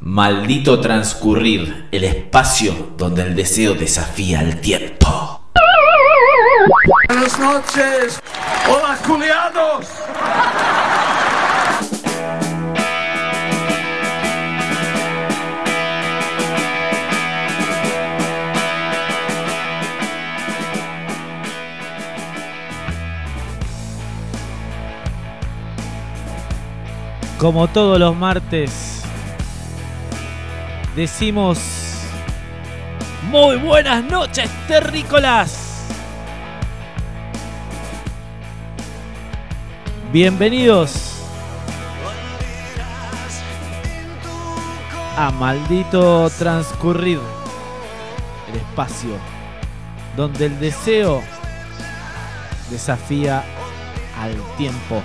Maldito transcurrir, el espacio donde el deseo desafía el tiempo. Buenas noches. Hola, culiados. Como todos los martes, decimos muy buenas noches, terrícolas. Bienvenidos a Maldito Transcurrir, el espacio donde el deseo desafía al tiempo.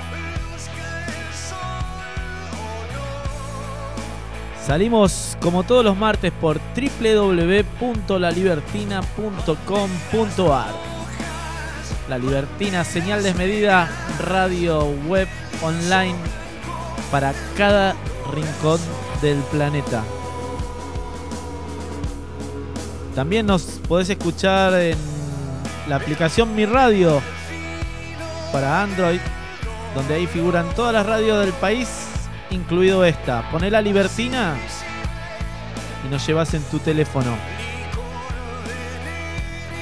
Salimos como todos los martes por www.lalibertina.com.ar. La Libertina, señal desmedida, radio web online para cada rincón del planeta. También nos podés escuchar en la aplicación Mi Radio para Android, donde ahí figuran todas las radios del país incluido esta. Poné la libertina y nos llevas en tu teléfono.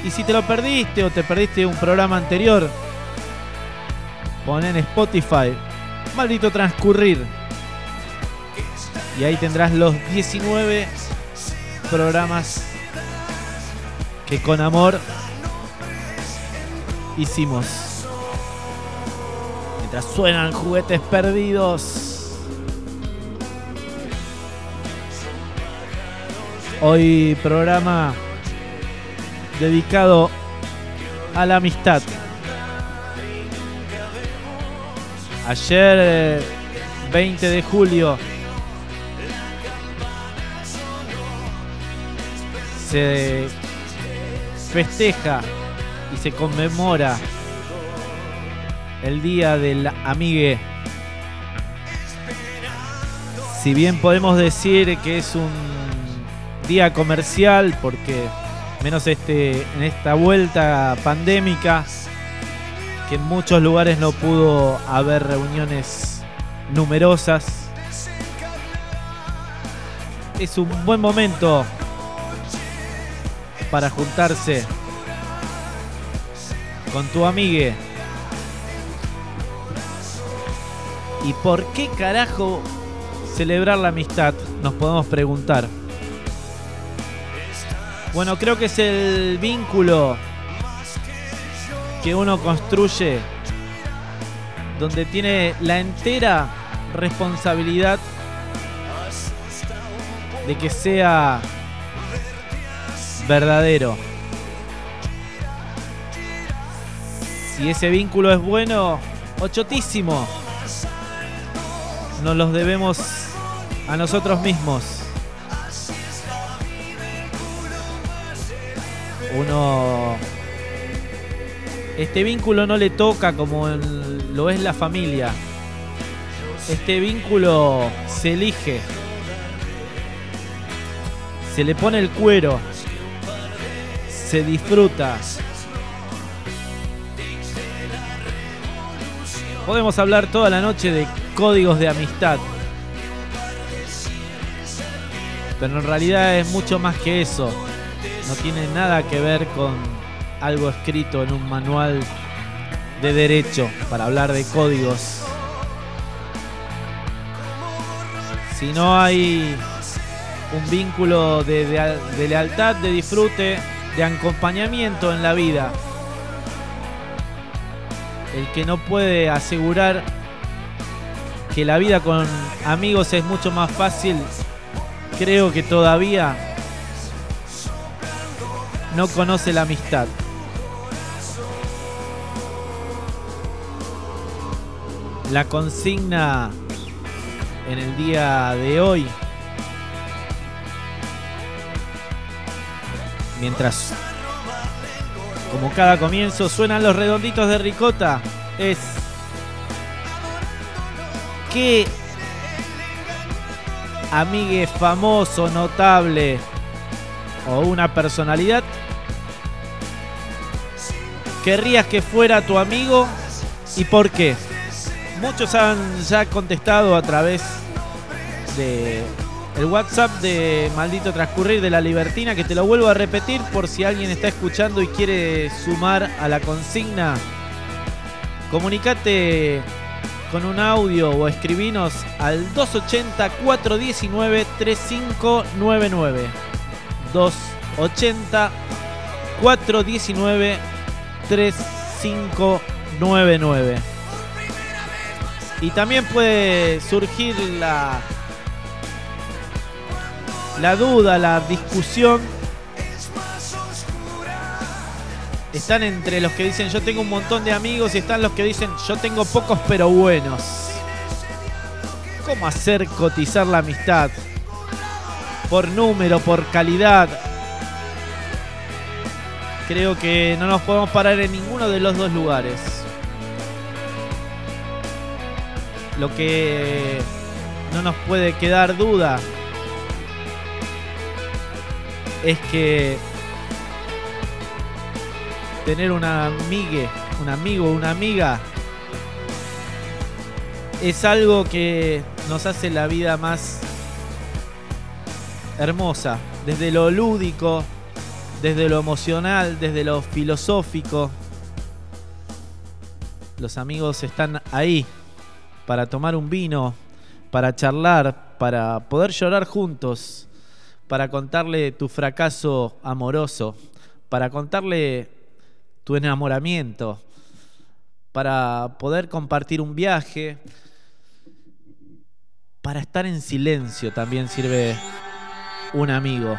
Y si te lo perdiste o te perdiste un programa anterior, pon en Spotify, maldito transcurrir. Y ahí tendrás los 19 programas que con amor hicimos. Mientras suenan juguetes perdidos. Hoy programa dedicado a la amistad. Ayer, 20 de julio, se festeja y se conmemora el Día del Amigue. Si bien podemos decir que es un día comercial, porque menos este, en esta vuelta pandémica, que en muchos lugares no pudo haber reuniones numerosas. Es un buen momento para juntarse con tu amigue. ¿Y por qué carajo celebrar la amistad? Nos podemos preguntar. Bueno, creo que es el vínculo que uno construye donde tiene la entera responsabilidad de que sea verdadero. Si ese vínculo es bueno, ochotísimo. Nos los debemos a nosotros mismos. Uno este vínculo no le toca como lo es la familia. Este vínculo se elige. Se le pone el cuero. Se disfruta. Podemos hablar toda la noche de códigos de amistad. Pero en realidad es mucho más que eso no tiene nada que ver con algo escrito en un manual de derecho para hablar de códigos. Si no hay un vínculo de, lealtad, de disfrute, de acompañamiento en la vida, el que no puede asegurar que la vida con amigos es mucho más fácil, creo que todavía no conoce la amistad. La consigna en el día de hoy, mientras como cada comienzo suenan los redonditos de ricota, es qué amigue famoso, notable o una personalidad querrías que fuera tu amigo y por qué? Muchos han ya contestado a través de el WhatsApp de Maldito Transcurrir de la Libertina, que te lo vuelvo a repetir por si alguien está escuchando y quiere sumar a la consigna. Comunicate con un audio o escribinos al 280 419 3599. 280 419 3599. Y también puede surgir la la duda, la discusión. Están entre los que dicen yo tengo un montón de amigos y están los que dicen yo tengo pocos pero buenos. ¿Cómo hacer cotizar la amistad? Por número, por calidad. Creo que no nos podemos parar en ninguno de los dos lugares. Lo que no nos puede quedar duda es que tener una amiga, un amigo, una amiga, es algo que nos hace la vida más hermosa, desde lo lúdico, desde lo emocional, desde lo filosófico. Los amigos están ahí para tomar un vino, para charlar, para poder llorar juntos para contarle tu fracaso amoroso, para contarle tu enamoramiento, para poder compartir un viaje, para estar en silencio también sirve un amigo.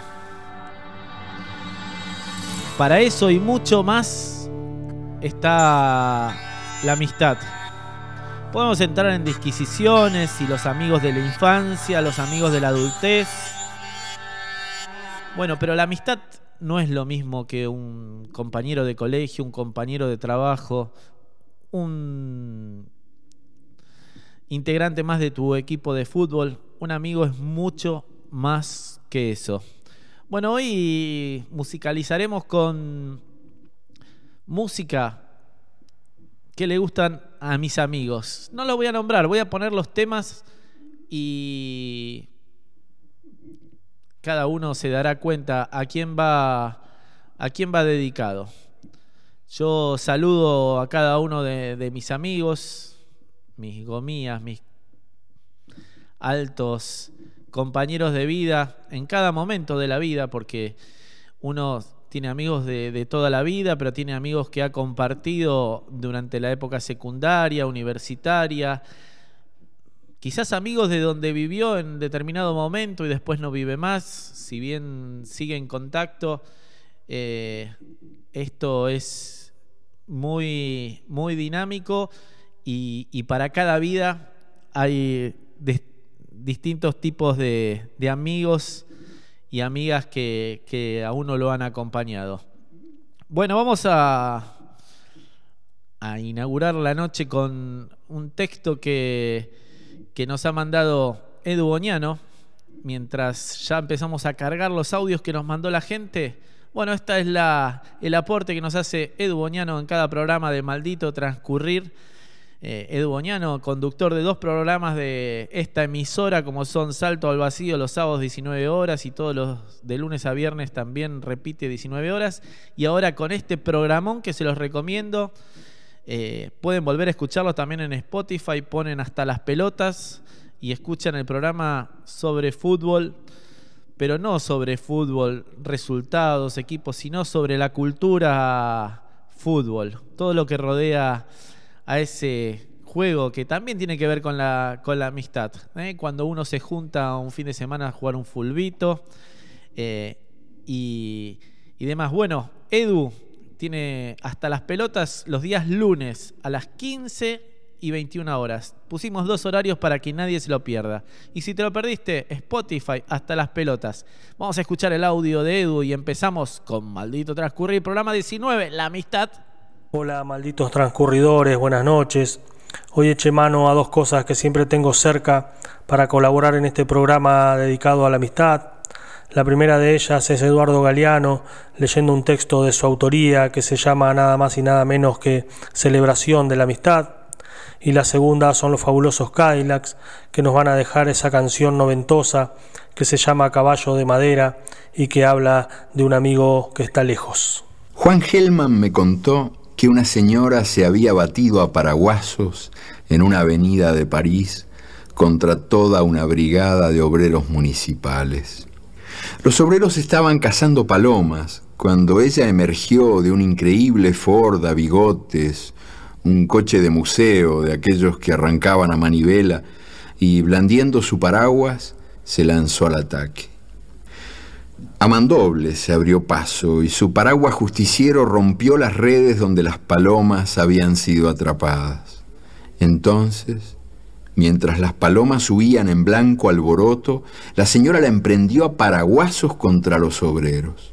Para eso y mucho más está la amistad. Podemos entrar en disquisiciones y los amigos de la infancia, los amigos de la adultez, bueno, pero la amistad no es lo mismo que un compañero de colegio, un compañero de trabajo, un integrante más de tu equipo de fútbol. Un amigo es mucho más que eso. Bueno, hoy musicalizaremos con música que le gustan a mis amigos. No lo voy a nombrar, voy a poner los temas y cada uno se dará cuenta a quién va, a quién va dedicado. Yo saludo a cada uno de, mis amigos, mis gomías, mis altos compañeros de vida en cada momento de la vida, porque uno tiene amigos de, de, toda la vida, pero tiene amigos que ha compartido durante la época secundaria, universitaria, quizás amigos de donde vivió en determinado momento y después no vive más, si bien sigue en contacto, eh, esto es muy, muy dinámico y, para cada vida hay distintos tipos de, amigos y amigas que, que a uno lo han acompañado. Bueno, vamos a, a inaugurar la noche con un texto que que nos ha mandado Edu Boñano, mientras ya empezamos a cargar los audios que nos mandó la gente. Bueno, esta es la, el aporte que nos hace Edu Boñano en cada programa de Maldito Transcurrir. Eh, Edu Boñano, conductor de dos programas de esta emisora, como son Salto al Vacío los sábados 19 horas y todos los de lunes a viernes también repite 19 horas. Y ahora con este programón que se los recomiendo. Eh, pueden volver a escucharlo también en Spotify, ponen hasta las pelotas y escuchan el programa sobre fútbol, pero no sobre fútbol, resultados, equipos, sino sobre la cultura fútbol, todo lo que rodea a ese juego que también tiene que ver con la, con la amistad. ¿eh? Cuando uno se junta un fin de semana a jugar un fulbito eh, y, y demás. Bueno, Edu, tiene hasta las pelotas los días lunes a las 15 y 21 horas. Pusimos dos horarios para que nadie se lo pierda. Y si te lo perdiste, Spotify hasta las pelotas. Vamos a escuchar el audio de Edu y empezamos con Maldito Transcurrir, programa 19, La Amistad. Hola, malditos transcurridores, buenas noches. Hoy eché mano a dos cosas que siempre tengo cerca para colaborar en este programa dedicado a la amistad. La primera de ellas es Eduardo Galeano leyendo un texto de su autoría que se llama nada más y nada menos que Celebración de la Amistad. Y la segunda son los fabulosos Cadillacs que nos van a dejar esa canción noventosa que se llama Caballo de Madera y que habla de un amigo que está lejos. Juan Gelman me contó que una señora se había batido a paraguasos en una avenida de París contra toda una brigada de obreros municipales. Los obreros estaban cazando palomas cuando ella emergió de un increíble Ford a bigotes, un coche de museo de aquellos que arrancaban a manivela y blandiendo su paraguas se lanzó al ataque. A mandoble se abrió paso y su paraguas justiciero rompió las redes donde las palomas habían sido atrapadas. Entonces, mientras las palomas huían en blanco alboroto, la señora la emprendió a paraguasos contra los obreros.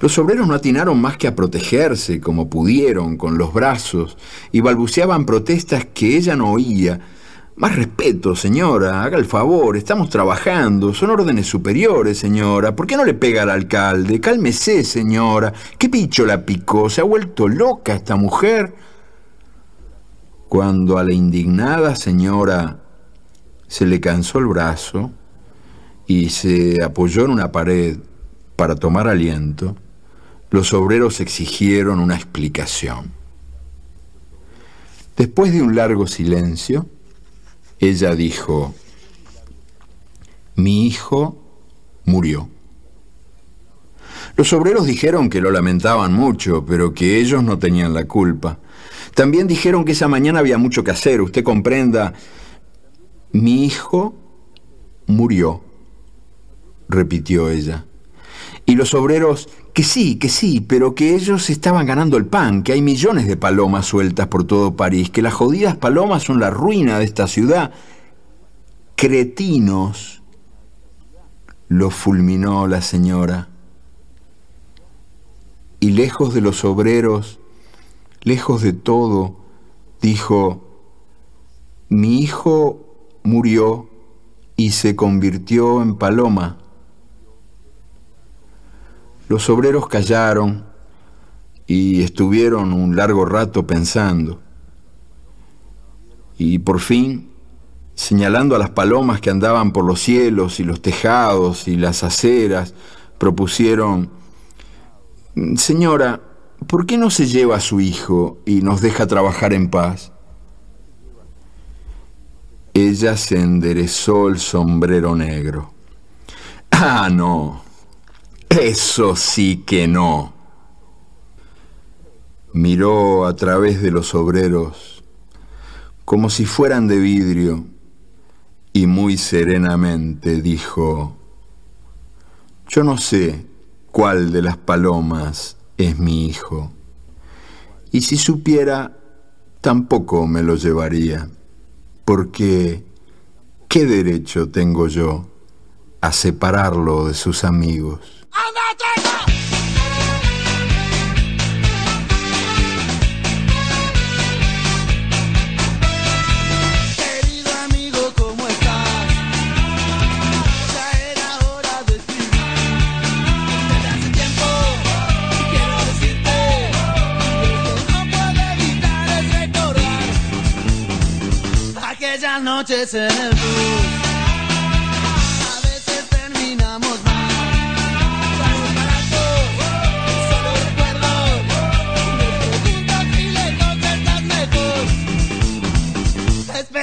Los obreros no atinaron más que a protegerse como pudieron con los brazos y balbuceaban protestas que ella no oía, más respeto, señora, haga el favor, estamos trabajando, son órdenes superiores, señora. ¿Por qué no le pega al alcalde? Cálmese, señora. ¿Qué picho la picó? ¿Se ha vuelto loca esta mujer? Cuando a la indignada señora se le cansó el brazo y se apoyó en una pared para tomar aliento, los obreros exigieron una explicación. Después de un largo silencio, ella dijo, mi hijo murió. Los obreros dijeron que lo lamentaban mucho, pero que ellos no tenían la culpa. También dijeron que esa mañana había mucho que hacer. Usted comprenda, mi hijo murió, repitió ella. Y los obreros, que sí, que sí, pero que ellos estaban ganando el pan, que hay millones de palomas sueltas por todo París, que las jodidas palomas son la ruina de esta ciudad. Cretinos, lo fulminó la señora. Y lejos de los obreros, lejos de todo, dijo, mi hijo murió y se convirtió en paloma. Los obreros callaron y estuvieron un largo rato pensando. Y por fin, señalando a las palomas que andaban por los cielos y los tejados y las aceras, propusieron, Señora, ¿por qué no se lleva a su hijo y nos deja trabajar en paz? Ella se enderezó el sombrero negro. Ah, no, eso sí que no. Miró a través de los obreros como si fueran de vidrio y muy serenamente dijo, yo no sé cuál de las palomas es mi hijo, y si supiera, tampoco me lo llevaría, porque ¿qué derecho tengo yo a separarlo de sus amigos? Querido amigo, ¿cómo estás? Ya era hora de escribir. Desde hace tiempo quiero decirte que no puedo evitar es recordar aquellas noches en el bus.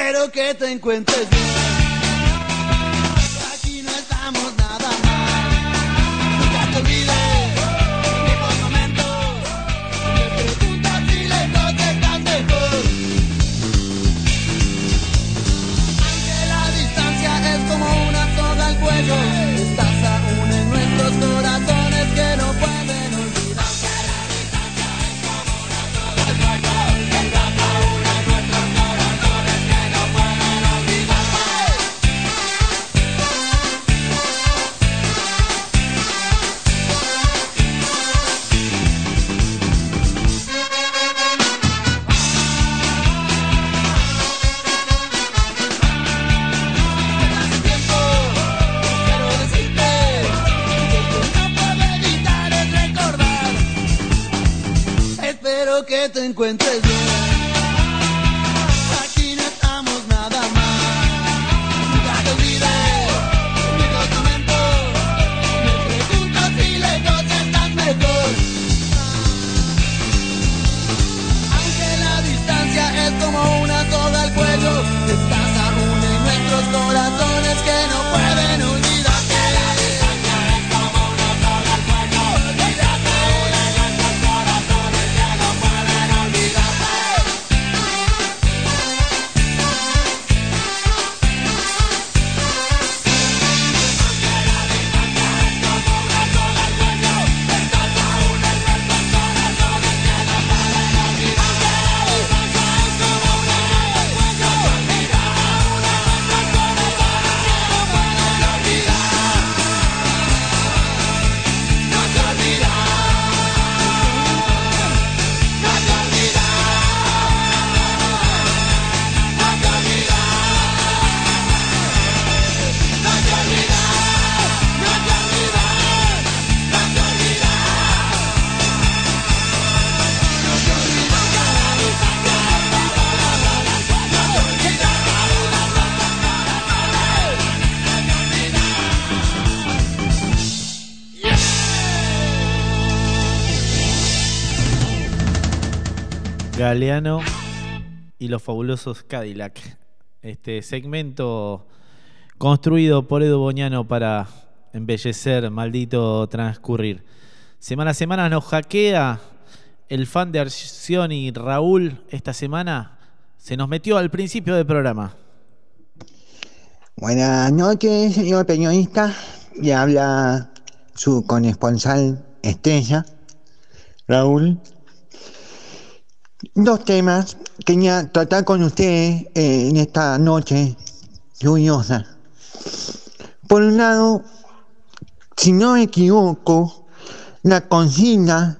Espero que te encuentres bien. Aquí no estamos que te encuentres bien. Galeano y los fabulosos Cadillac. Este segmento construido por Edu Boñano para embellecer, maldito transcurrir. Semana a semana nos hackea el fan de Arcioni Raúl. Esta semana se nos metió al principio del programa. Buenas noches, señor periodista. Le habla su corresponsal estrella, Raúl. Dos temas quería tratar con ustedes eh, en esta noche lluviosa. Por un lado, si no me equivoco, la consigna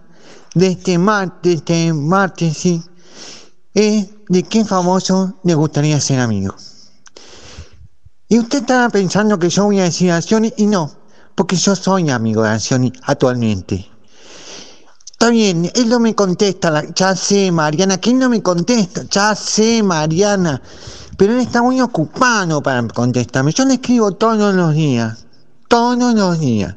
de este martes, este martes, sí, es de qué famoso le gustaría ser amigo. Y usted estaba pensando que yo voy a decir a Scioni y no, porque yo soy amigo de Scioni actualmente. Está bien, él no me contesta, ya sé, Mariana, que él no me contesta, ya sé, Mariana, pero él está muy ocupado para contestarme. Yo le escribo todos los días, todos los días.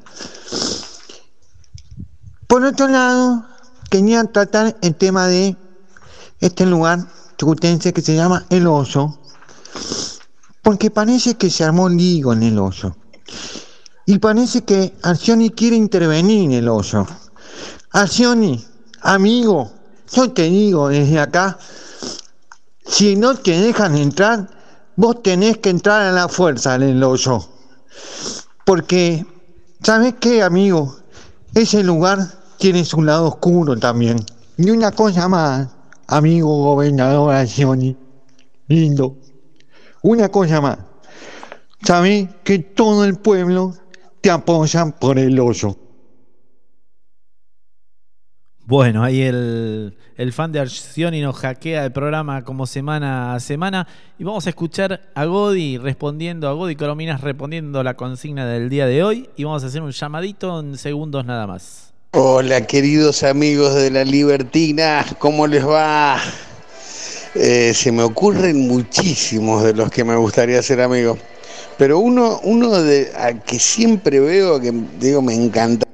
Por otro lado, quería tratar el tema de este lugar chucutense que se llama El Oso, porque parece que se armó lío en el oso. Y parece que Arcioni quiere intervenir en el oso. Arcioni, amigo, yo te digo desde acá, si no te dejan entrar, vos tenés que entrar a la fuerza en el oso. Porque, ¿sabes qué, amigo? Ese lugar tiene su lado oscuro también. Y una cosa más, amigo gobernador Arcioni, lindo. Una cosa más. Sabés que todo el pueblo te apoya por el oso. Bueno, ahí el, el fan de Arcioni nos hackea el programa como semana a semana. Y vamos a escuchar a Godi respondiendo, a Godi Corominas respondiendo la consigna del día de hoy. Y vamos a hacer un llamadito en segundos nada más. Hola queridos amigos de la Libertina, ¿cómo les va? Eh, se me ocurren muchísimos de los que me gustaría ser amigo, pero uno, uno de al que siempre veo que digo me encanta.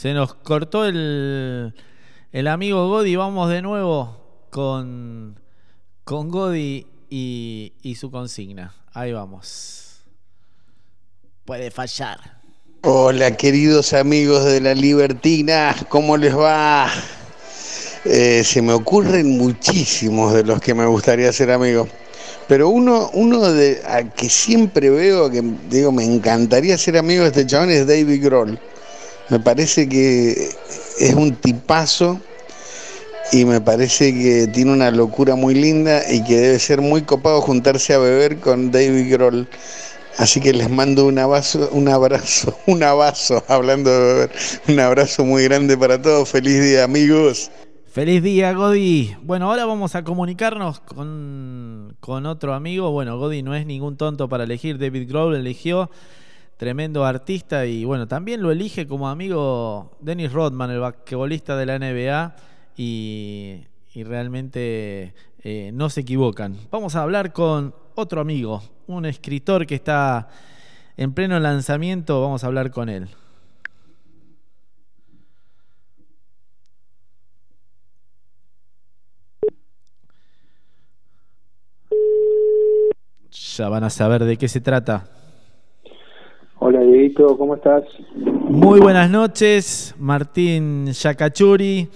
Se nos cortó el, el amigo Godi. Vamos de nuevo con, con Godi y, y su consigna. Ahí vamos. Puede fallar. Hola queridos amigos de la Libertina, ¿cómo les va? Eh, se me ocurren muchísimos de los que me gustaría ser amigo, pero uno, uno de al que siempre veo que digo me encantaría ser amigo de este chabón es David Grohl. Me parece que es un tipazo y me parece que tiene una locura muy linda y que debe ser muy copado juntarse a beber con David Grohl. Así que les mando un abrazo, un abrazo, un abrazo, hablando de beber, un abrazo muy grande para todos. Feliz día, amigos. Feliz día, Godi. Bueno, ahora vamos a comunicarnos con, con otro amigo. Bueno, Godi no es ningún tonto para elegir. David Grohl eligió tremendo artista y bueno, también lo elige como amigo Dennis Rodman, el basquetbolista de la NBA y, realmente eh, no se equivocan. Vamos a hablar con otro amigo, un escritor que está en pleno lanzamiento, vamos a hablar con él. Ya van a saber de qué se trata. Hola Dieguito, ¿cómo estás? Muy buenas noches, Martín Yacachuri,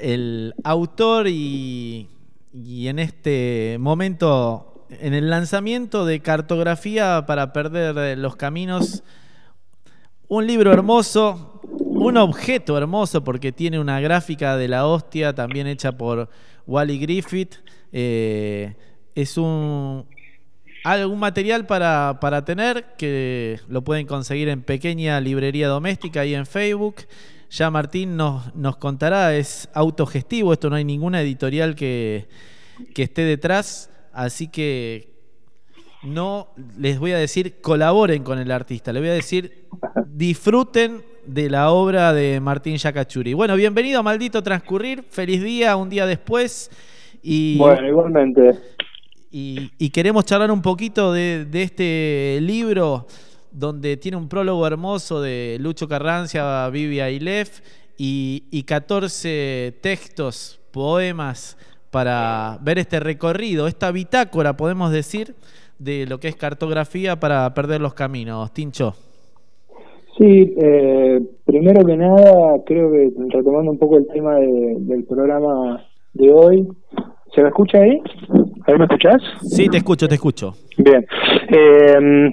el autor y, y en este momento, en el lanzamiento de Cartografía para Perder los Caminos, un libro hermoso, un objeto hermoso porque tiene una gráfica de la hostia también hecha por Wally Griffith. Eh, es un, algún material para, para, tener que lo pueden conseguir en pequeña librería doméstica y en Facebook. Ya Martín nos, nos contará, es autogestivo, esto no hay ninguna editorial que, que esté detrás, así que no les voy a decir colaboren con el artista, les voy a decir disfruten de la obra de Martín Yacachuri. Bueno, bienvenido a Maldito Transcurrir, feliz día, un día después. Y, bueno, igualmente. Y, y, queremos charlar un poquito de, de, este libro donde tiene un prólogo hermoso de Lucho Carrancia, Vivia y Lef y, y 14 textos, poemas para ver este recorrido, esta bitácora, podemos decir, de lo que es cartografía para perder los caminos. Tincho. Sí, eh, primero que nada, creo que retomando un poco el tema de, del programa de hoy, ¿se me escucha ahí? ¿Ahí me escuchás? Sí, te escucho, te escucho. Bien. Eh,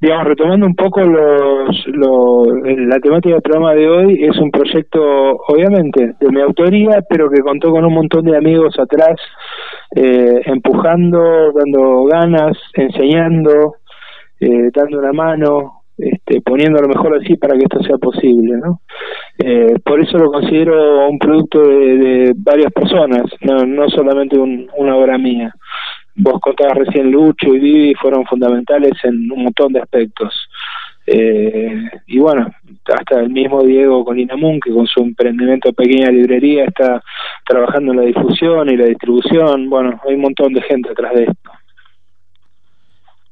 digamos, retomando un poco los, los, la temática del programa de hoy, es un proyecto, obviamente, de mi autoría, pero que contó con un montón de amigos atrás, eh, empujando, dando ganas, enseñando, eh, dando una mano, este, poniendo lo mejor así para que esto sea posible, ¿no? Eh, por eso lo considero un producto de, varias personas, no, no solamente un, una obra mía vos contabas recién Lucho y Vivi fueron fundamentales en un montón de aspectos. Eh, y bueno, hasta el mismo Diego Colinamun, que con su emprendimiento pequeña librería está trabajando en la difusión y la distribución. Bueno, hay un montón de gente atrás de esto.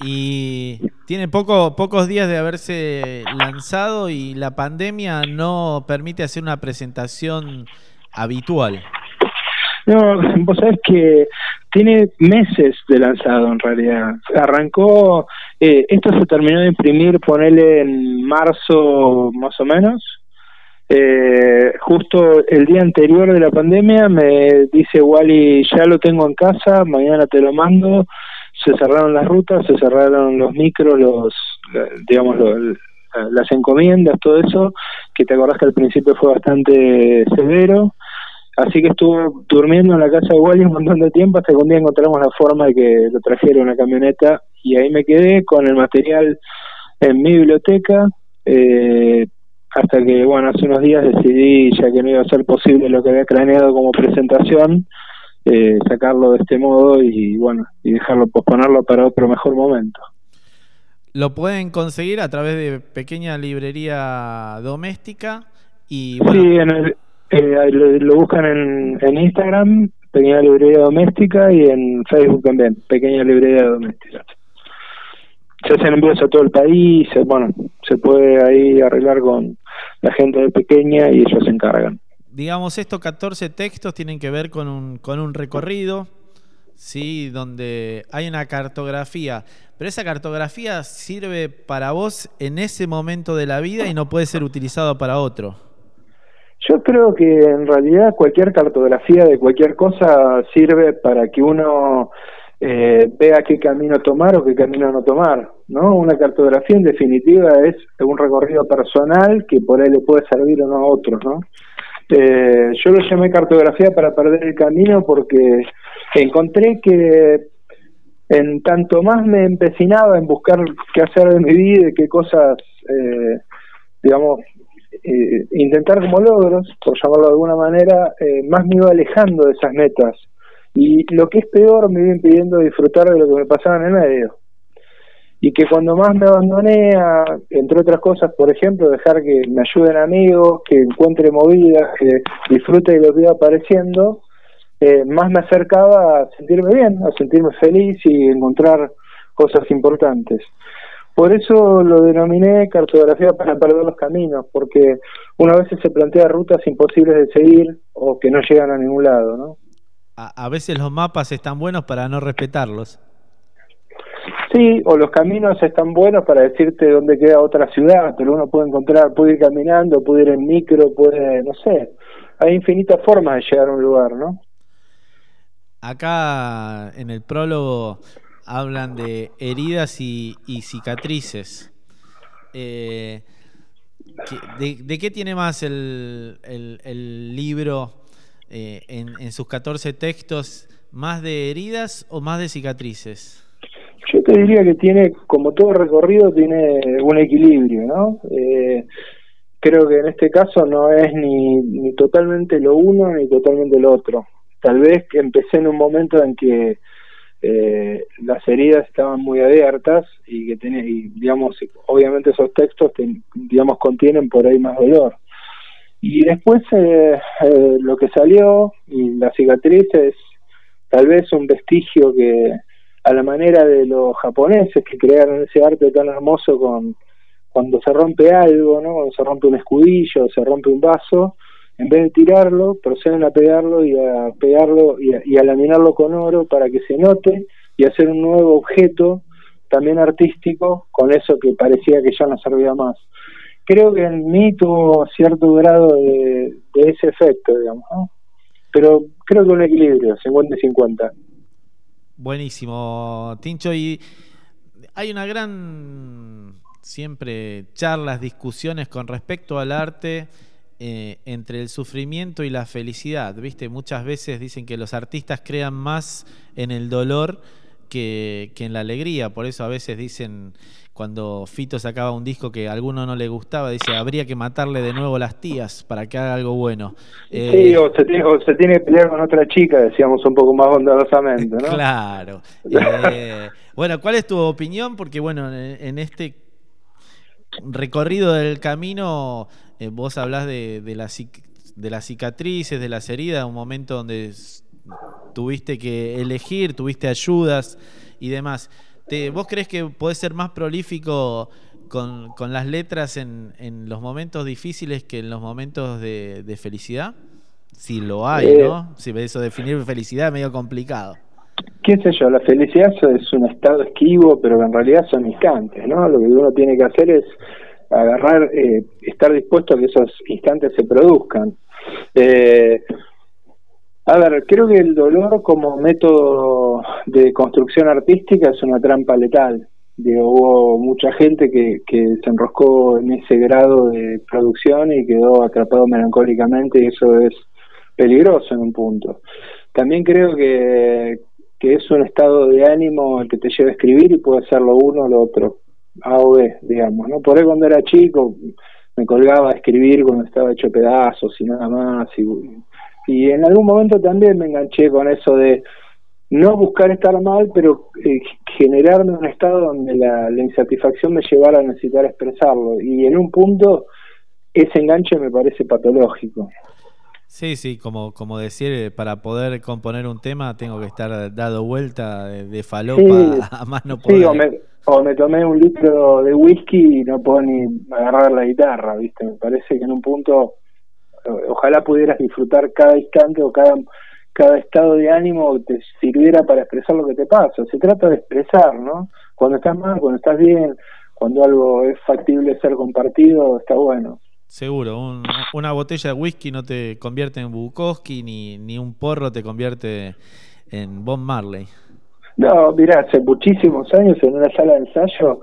Y tiene poco, pocos días de haberse lanzado y la pandemia no permite hacer una presentación habitual. No, vos sabés que tiene meses de lanzado en realidad. Arrancó, eh, esto se terminó de imprimir, ponele en marzo más o menos. Eh, justo el día anterior de la pandemia me dice Wally, ya lo tengo en casa, mañana te lo mando. Se cerraron las rutas, se cerraron los micros, los, digamos, los, las encomiendas, todo eso, que te acordás que al principio fue bastante severo. Así que estuvo durmiendo en la casa de Wally un montón de tiempo hasta que un día encontramos la forma de que lo trajera una camioneta. Y ahí me quedé con el material en mi biblioteca eh, hasta que, bueno, hace unos días decidí, ya que no iba a ser posible lo que había craneado como presentación, eh, sacarlo de este modo y, bueno, y dejarlo, posponerlo para otro mejor momento. Lo pueden conseguir a través de pequeña librería doméstica y bueno, sí, en el, eh, lo, lo, buscan en, en, Instagram, Pequeña Librería Doméstica, y en Facebook también, Pequeña Librería Doméstica. Se hacen envíos a todo el país, bueno, se puede ahí arreglar con la gente de Pequeña y ellos se encargan. Digamos, estos 14 textos tienen que ver con un, con un recorrido, ¿sí? Donde hay una cartografía, pero esa cartografía sirve para vos en ese momento de la vida y no puede ser utilizado para otro. Yo creo que en realidad cualquier cartografía de cualquier cosa sirve para que uno eh, vea qué camino tomar o qué camino no tomar, ¿no? Una cartografía en definitiva es un recorrido personal que por ahí le puede servir o no a otros, ¿no? Eh, yo lo llamé cartografía para perder el camino porque encontré que en tanto más me empecinaba en buscar qué hacer de mi vida y qué cosas, eh, digamos, eh, intentar como logros, por llamarlo de alguna manera, eh, más me iba alejando de esas metas. Y lo que es peor, me iba impidiendo disfrutar de lo que me pasaba en el medio. Y que cuando más me abandoné, a, entre otras cosas, por ejemplo, dejar que me ayuden amigos, que encuentre movidas, que disfrute de lo que iba apareciendo, eh, más me acercaba a sentirme bien, a sentirme feliz y encontrar cosas importantes. Por eso lo denominé cartografía para perder los caminos, porque una vez se plantea rutas imposibles de seguir o que no llegan a ningún lado, ¿no? A, a veces los mapas están buenos para no respetarlos. Sí, o los caminos están buenos para decirte dónde queda otra ciudad, pero uno puede encontrar, puede ir caminando, puede ir en micro, puede, no sé, hay infinitas formas de llegar a un lugar, ¿no? Acá en el prólogo hablan de heridas y, cicatrices. Eh, ¿qué- de, qué tiene más el, libro eh, en, en sus 14 textos? ¿Más de heridas o más de cicatrices? Yo te diría que tiene, como todo recorrido, tiene un equilibrio, ¿no? Eh, creo que en este caso no es ni, totalmente lo uno ni totalmente lo otro. Tal vez empecé en un momento en que eh, las heridas estaban muy abiertas y que tiene, y, digamos, obviamente esos textos, ten- digamos, contienen por ahí más dolor. Y después eh, eh, lo que salió y la cicatriz es tal vez un vestigio que a la manera de los japoneses que crearon ese arte tan hermoso con cuando se rompe algo, ¿no? Cuando se rompe un escudillo, se rompe un vaso, en vez de tirarlo, proceden a pegarlo y a pegarlo y a, laminarlo con oro para que se note y hacer un nuevo objeto también artístico con eso que parecía que ya no servía más. Creo que en mí tuvo cierto grado de, ese efecto, digamos. Pero creo que un equilibrio, 50 y 50. Buenísimo, Tincho. Y hay una gran, siempre, charlas, discusiones con respecto al arte eh, entre el sufrimiento y la felicidad. ¿Viste? Muchas veces dicen que los artistas crean más en el dolor que, que en la alegría. Por eso a veces dicen, cuando Fito sacaba un disco que a alguno no le gustaba, dice, habría que matarle de nuevo las tías para que haga algo bueno. Eh, Sí, o se, tiene, o se tiene que pelear con otra chica, decíamos un poco más bondadosamente, ¿no? Claro. Eh, bueno, ¿cuál es tu opinión? Porque bueno, en, en este recorrido del camino eh, vos hablás de, de, las cic- de las cicatrices, de las heridas, un momento donde tuviste que elegir, tuviste ayudas y demás. ¿Te, ¿Vos crees que podés ser más prolífico con, con las letras en, en los momentos difíciles que en los momentos de, de felicidad? Si lo hay, Eh, ¿no? Si eso definir felicidad es medio complicado. qué sé yo, la felicidad es un estado esquivo, pero que en realidad son instantes, ¿no? Lo que uno tiene que hacer es agarrar, eh, estar dispuesto a que esos instantes se produzcan. Eh, a ver, creo que el dolor como método de construcción artística es una trampa letal. Digo, hubo mucha gente que, que se enroscó en ese grado de producción y quedó atrapado melancólicamente y eso es peligroso en un punto. También creo que, es un estado de ánimo el que te lleva a escribir y puede ser lo uno o lo otro, A o B, digamos, ¿no? Por ahí cuando era chico me colgaba a escribir cuando estaba hecho pedazos y nada más y, y en algún momento también me enganché con eso de no buscar estar mal, pero eh, generarme un estado donde la, la insatisfacción me llevara a necesitar expresarlo. Y en un punto ese enganche me parece patológico. Sí, sí, como, como decir, eh, para poder componer un tema tengo que estar dado vuelta de, de falopa Sí, a más no poder. Sí, o me, o me tomé un litro de whisky y no puedo ni agarrar la guitarra, ¿viste? Me parece que en un punto, ojalá pudieras disfrutar cada instante o cada, cada estado de ánimo que te sirviera para expresar lo que te pasa. Se trata de expresar, ¿no? Cuando estás mal, cuando estás bien, cuando algo es factible ser compartido, está bueno. Seguro, un- una botella de whisky no te convierte en Bukowski, ni, ni un porro te convierte en Bob Marley. No, mirá, hace muchísimos años en una sala de ensayo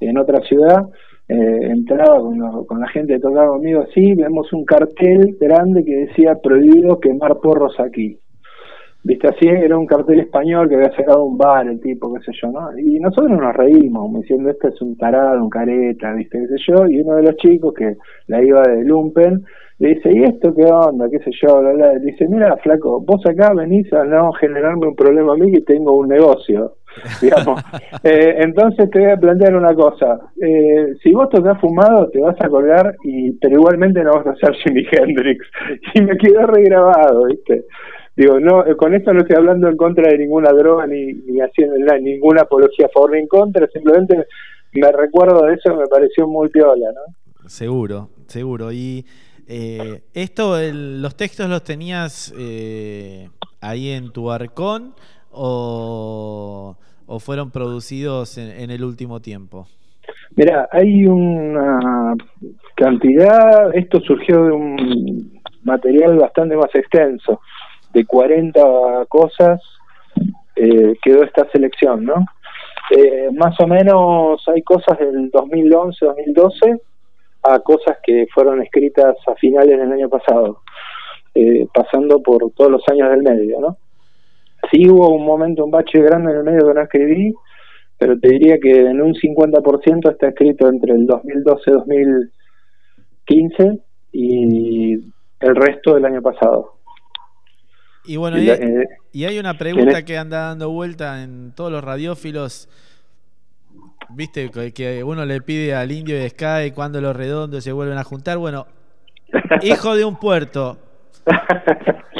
en otra ciudad, eh, entraba con, lo- con la gente que tocaba conmigo así, vemos un cartel grande que decía prohibido quemar porros aquí. Viste así, era un cartel español que había sacado un bar el tipo, qué sé yo, ¿no? Y nosotros nos reímos, como diciendo, este es un tarado, un careta, viste, qué sé yo, y uno de los chicos que la iba de Lumpen, le dice, ¿y esto qué onda? qué sé yo. Le dice, mira, flaco, vos acá venís a no generarme un problema a mí que tengo un negocio. digamos. Eh, entonces te voy a plantear una cosa. Eh, si vos tocas fumado, te vas a colgar, y, pero igualmente no vas a ser Jimi Hendrix. Y me quedó regrabado, ¿viste? Digo, no, eh, con esto no estoy hablando en contra de ninguna droga ni, haciendo na- ninguna apología a favor ni en contra, simplemente me recuerdo de eso, me pareció muy piola, ¿no? Seguro, seguro. Y esto, los textos los tenías ahí en tu arcón o, o fueron producidos en, en el último tiempo. Mira, hay una cantidad, esto surgió de un material bastante más extenso, de 40 cosas eh, quedó esta selección, ¿no? Eh, más o menos hay cosas del 2011, 2012 a cosas que fueron escritas a finales del año pasado, eh, pasando por todos los años del medio, ¿no? Sí hubo un momento, un bache grande en el medio que no escribí, pero te diría que en un 50% está escrito entre el 2012 y 2015 y el resto del año pasado. Y bueno, Y y, eh, y hay una pregunta tenés- que anda dando vuelta en todos los radiófilos. Viste que- que uno le pide al indio de Sky cuando los redondos se vuelven a juntar. Bueno, hijo de un puerto,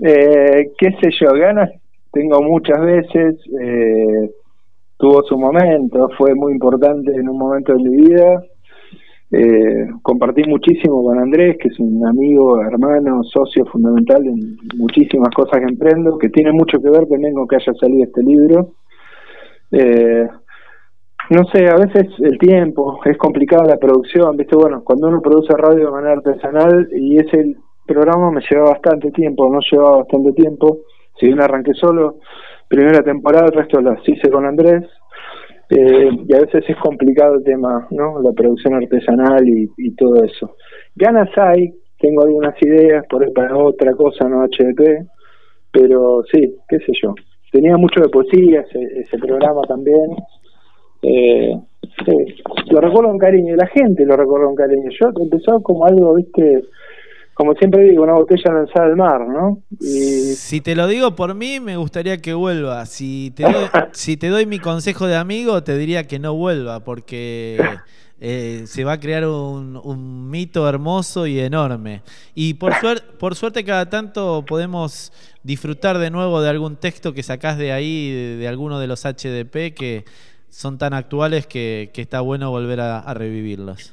Eh, qué sé yo, ganas tengo muchas veces, eh, tuvo su momento, fue muy importante en un momento de mi vida. Eh, compartí muchísimo con Andrés, que es un amigo, hermano, socio fundamental en muchísimas cosas que emprendo, que tiene mucho que ver también con que haya salido este libro. Eh, no sé, a veces el tiempo, es complicada la producción, viste, bueno, cuando uno produce radio de manera artesanal y ese programa me lleva bastante tiempo, no llevaba bastante tiempo, si bien arranqué solo, primera temporada, el resto las hice con Andrés, eh, y a veces es complicado el tema, ¿no? La producción artesanal y, y todo eso. Ganas hay, tengo algunas ideas por para otra cosa, no HDP, pero sí, qué sé yo. Tenía mucho de poesía ese, ese programa también. Eh, sí, lo recuerdo con cariño, la gente lo recuerda con cariño. Yo empezó como algo, viste, como siempre digo, una botella lanzada al mar, ¿no? Y si te lo digo por mí, me gustaría que vuelva. Si te doy, si te doy mi consejo de amigo, te diría que no vuelva, porque eh, se va a crear un, un mito hermoso y enorme. Y por, suer- por suerte, cada tanto podemos disfrutar de nuevo de algún texto que sacás de ahí, de, de alguno de los HDP, que son tan actuales que, que está bueno volver a, a revivirlos.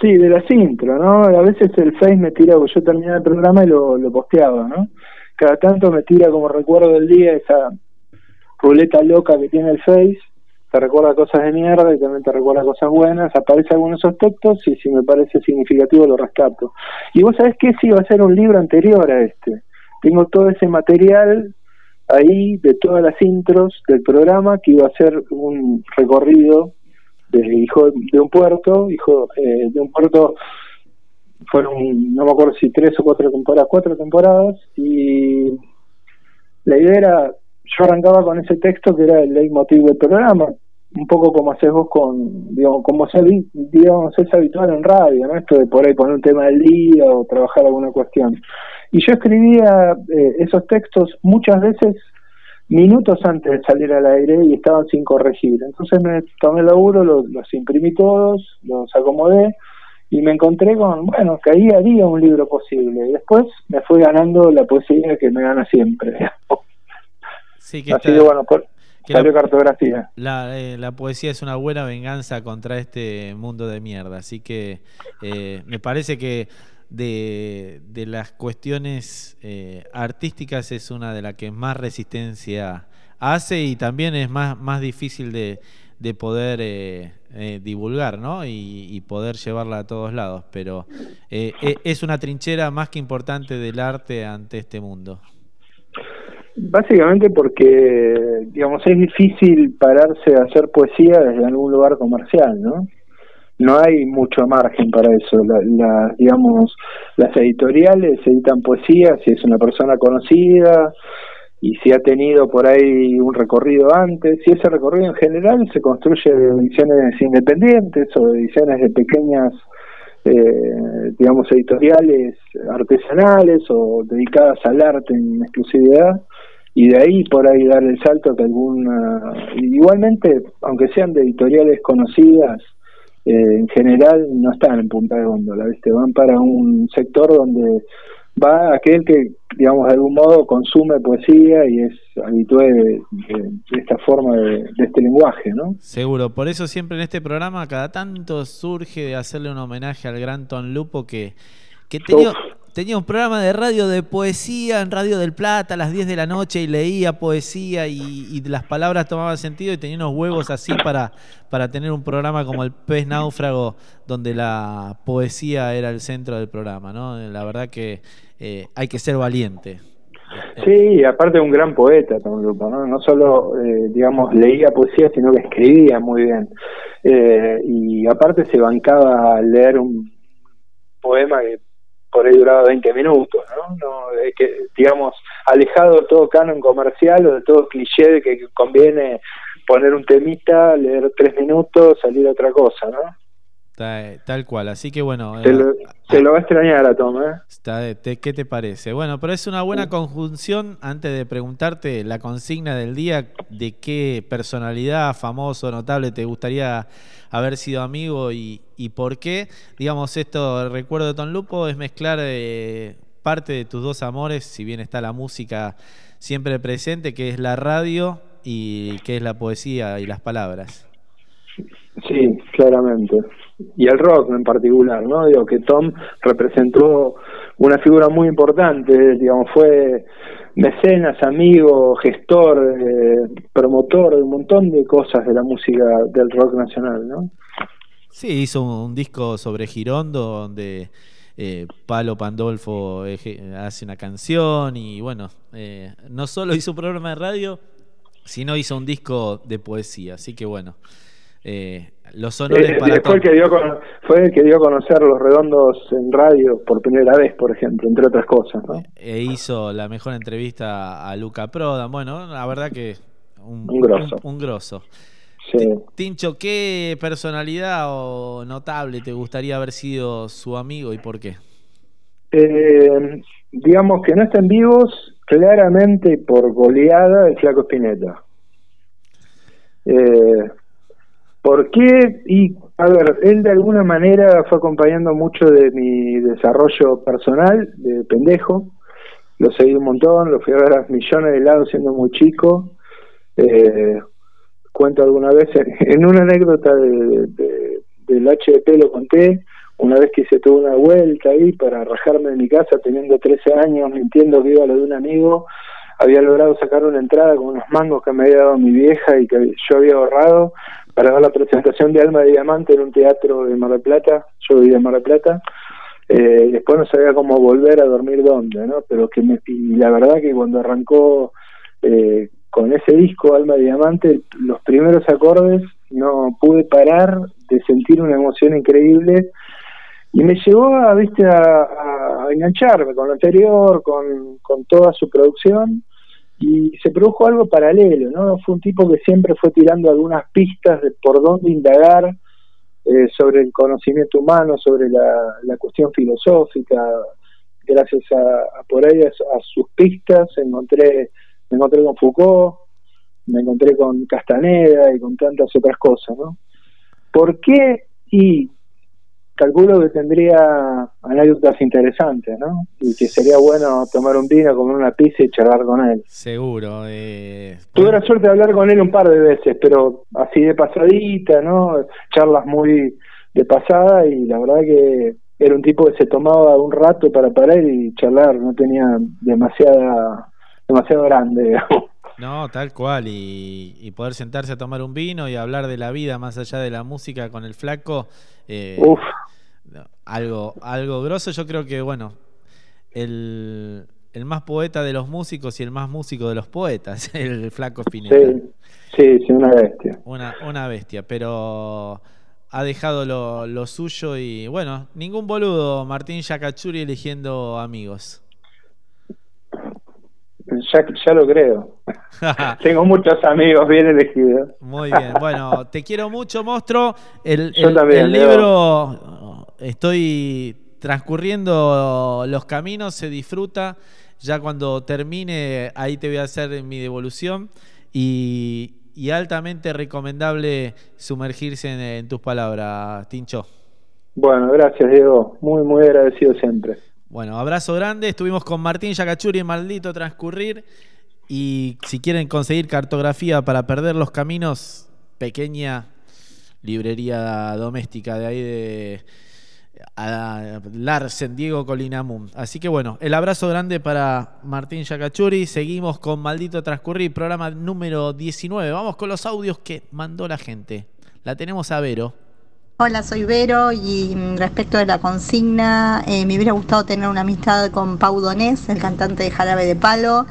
Sí, de las intro, ¿no? A veces el Face me tira, yo terminaba el programa y lo, lo posteaba, ¿no? Cada tanto me tira como recuerdo del día esa ruleta loca que tiene el Face, te recuerda cosas de mierda y también te recuerda cosas buenas, aparece algunos textos y si me parece significativo lo rescato. Y vos sabés que sí, va a ser un libro anterior a este. Tengo todo ese material ahí de todas las intros del programa que iba a ser un recorrido de hijo de un puerto, hijo eh, de un puerto fueron no me acuerdo si tres o cuatro temporadas, cuatro temporadas y la idea era yo arrancaba con ese texto que era el leitmotiv del programa, un poco como haces vos con, digamos, como se, digamos, es habitual en radio, ¿no? Esto de por ahí poner un tema del día o trabajar alguna cuestión. Y yo escribía eh, esos textos muchas veces minutos antes de salir al aire y estaban sin corregir. Entonces me tomé el laburo, los, los imprimí todos, los acomodé y me encontré con, bueno, que ahí había un libro posible. Y después me fue ganando la poesía que me gana siempre. Sí, que Así está- que bueno, por, que la- cartografía. La, eh, la poesía es una buena venganza contra este mundo de mierda. Así que eh, me parece que de, de las cuestiones eh, artísticas es una de las que más resistencia hace y también es más, más difícil de, de poder eh, eh, divulgar ¿no? y, y poder llevarla a todos lados. Pero eh, e- es una trinchera más que importante del arte ante este mundo. Básicamente porque, digamos, es difícil pararse a hacer poesía desde algún lugar comercial, ¿no? No hay mucho margen para eso. La, digamos, las editoriales editan poesía si es una persona conocida y si ha tenido por ahí un recorrido antes. Y ese recorrido en general se construye de ediciones independientes o de ediciones de pequeñas, eh, digamos, editoriales artesanales o dedicadas al arte en exclusividad y de ahí por ahí dar el salto que alguna igualmente aunque sean de editoriales conocidas eh, en general no están en punta de góndola ¿viste? van para un sector donde va aquel que digamos de algún modo consume poesía y es habitué de, de- de esta forma de, de este lenguaje no Seguro, por eso siempre en este programa cada tanto surge de hacerle un homenaje al gran Ton Lupo que, que tenía, tenía un programa de radio de poesía en Radio del Plata a las 10 de la noche y leía poesía y, las palabras tomaban sentido y tenía unos huevos así para, para tener un programa como el Pez Náufrago donde la poesía era el centro del programa, ¿no? La verdad que eh, hay que ser valiente. Sí, aparte un gran poeta Tom. No solo, eh, digamos, leía poesía, sino que escribía muy bien. Eh, y aparte se bancaba a leer un poema que por ahí duraba 20 minutos, ¿no? no eh, que, digamos, alejado de todo canon comercial o de todo cliché de que conviene poner un temita, leer tres minutos, salir a otra cosa, ¿no? Ta- Tal cual, así que bueno. Se eh, lo, se lo va a extrañar a Tom, ¿eh? Está, te- ¿Qué te parece? Bueno, pero es una buena conjunción antes de preguntarte la consigna del día de qué personalidad famoso, notable te gustaría haber sido amigo y, y por qué. Digamos, esto, el recuerdo de Ton Lupo es mezclar eh, parte de tus dos amores, si bien está la música siempre presente, que es la radio y que es la poesía y las palabras. Sí, claramente. Y el rock en particular, ¿no? Digo que Tom representó una figura muy importante, digamos, fue mecenas, amigo, gestor, eh, promotor de un montón de cosas de la música del rock nacional, ¿no? Sí, hizo un, disco sobre Girondo donde eh, Palo Pandolfo hace una canción y bueno, eh, no solo hizo un programa de radio, sino hizo un disco de poesía. Así que bueno, eh, los honores Eh, para fue, el que dio con- fue el que dio a conocer los redondos en radio por primera vez, por ejemplo, entre otras cosas, ¿no? E hizo la mejor entrevista a Luca Prodan. Bueno, la verdad que un, Un grosso. un- un grosso. Sí. Tincho, ¿qué personalidad o notable te gustaría haber sido su amigo y por qué? Eh, digamos que no están vivos, claramente por goleada el Flaco Spinetta. Eh, ¿Por qué? Y, a ver, él de alguna manera fue acompañando mucho de mi desarrollo personal, de pendejo. Lo seguí un montón, lo fui a ver a millones de lados siendo muy chico. Eh, cuento alguna vez, en, una anécdota de, de- del HDP lo conté, una vez que hice toda una vuelta ahí para rajarme de mi casa teniendo 13 años, mintiendo que iba a lo de un amigo, había logrado sacar una entrada con unos mangos que me había dado mi vieja y que yo había ahorrado para ver la presentación de Alma de Diamante en un teatro de Mar del Plata, yo vivía en Mar del Plata, eh, después no sabía cómo volver a dormir dónde, ¿no? Pero que me, y la verdad que cuando arrancó eh, con ese disco Alma de Diamante, los primeros acordes no pude parar de sentir una emoción increíble. Y me llevó a, viste, a, engancharme con lo anterior, con toda su producción y se produjo algo paralelo, ¿no? Fue un tipo que siempre fue tirando algunas pistas de por dónde indagar eh, sobre el conocimiento humano, sobre la, la cuestión filosófica. Gracias a, por ahí a, a sus pistas encontré me encontré con Foucault, me encontré con Castaneda y con tantas otras cosas, ¿no? ¿Por qué? Y calculo que tendría anécdotas interesantes, ¿no? Y que sería bueno tomar un vino, comer una pizza y charlar con él. Seguro. eh, Tuve la suerte de hablar con él un par de veces, pero así de pasadita, ¿no? Charlas muy de pasada y la verdad que era un tipo que se tomaba un rato para parar y charlar, no tenía demasiada demasiado grande, digamos. No, tal cual. Y, y poder sentarse a tomar un vino y hablar de la vida más allá de la música con el flaco. eh, Uf. Algo, algo grosso. Yo creo que, bueno, el, el más poeta de los músicos y el más músico de los poetas, el flaco Spinetta. Sí, sí, sí, una bestia. Una, una bestia, pero ha dejado lo, lo suyo y, bueno, ningún boludo, Martín Yacachuri eligiendo amigos. Ya, ya lo creo. Tengo muchos amigos bien elegidos. Muy bien, bueno, te quiero mucho, monstruo. El, Yo también, el libro, estoy transcurriendo los caminos, se disfruta. Ya cuando termine, ahí te voy a hacer mi devolución. Y, y altamente recomendable sumergirse en, en tus palabras, Tincho. Bueno, gracias Diego, muy muy agradecido siempre. Bueno, abrazo grande. Estuvimos con Martín Yacachuri en Maldito Transcurrir. Y si quieren conseguir cartografía para perder los caminos, pequeña librería doméstica de ahí de a Larsen, Diego Colinamum. Así que bueno, el abrazo grande para Martín Yacachuri. Seguimos con Maldito Transcurrir, programa número 19. Vamos con los audios que mandó la gente. La tenemos a Vero. Hola, soy Vero y mm, respecto de la consigna, eh, me hubiera gustado tener una amistad con Pau Donés, el cantante de Jarabe de Palo.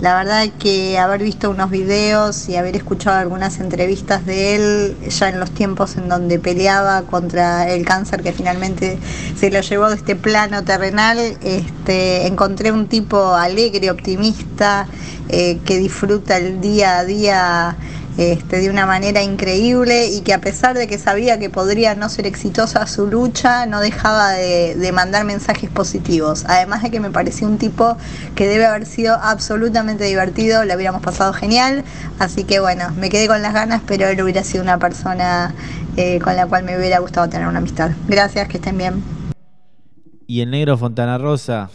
La verdad que haber visto unos videos y haber escuchado algunas entrevistas de él ya en los tiempos en donde peleaba contra el cáncer que finalmente se lo llevó de este plano terrenal, este, encontré un tipo alegre, optimista, eh, que disfruta el día a día este, de una manera increíble y que a pesar de que sabía que podría no ser exitosa su lucha, no dejaba de, mandar mensajes positivos. Además de que me pareció un tipo que debe haber sido absolutamente divertido, le hubiéramos pasado genial, así que bueno, me quedé con las ganas, pero él hubiera sido una persona eh, con la cual me hubiera gustado tener una amistad. Gracias, que estén bien. Y el negro Fontana Rosa,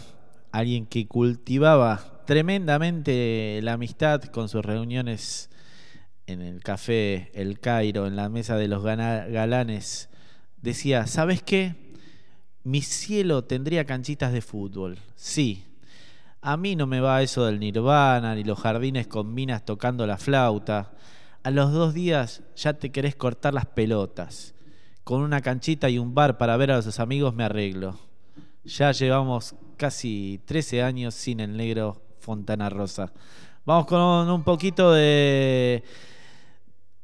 alguien que cultivaba tremendamente la amistad con sus reuniones en el café El Cairo, en la mesa de los galanes, decía, ¿sabes qué? Mi cielo tendría canchitas de fútbol, sí. A mí no me va eso del nirvana, ni los jardines con minas tocando la flauta. A los dos días ya te querés cortar las pelotas. Con una canchita y un bar para ver a los amigos me arreglo. Ya llevamos casi 13 años sin el negro Fontana Rosa. Vamos con un poquito de...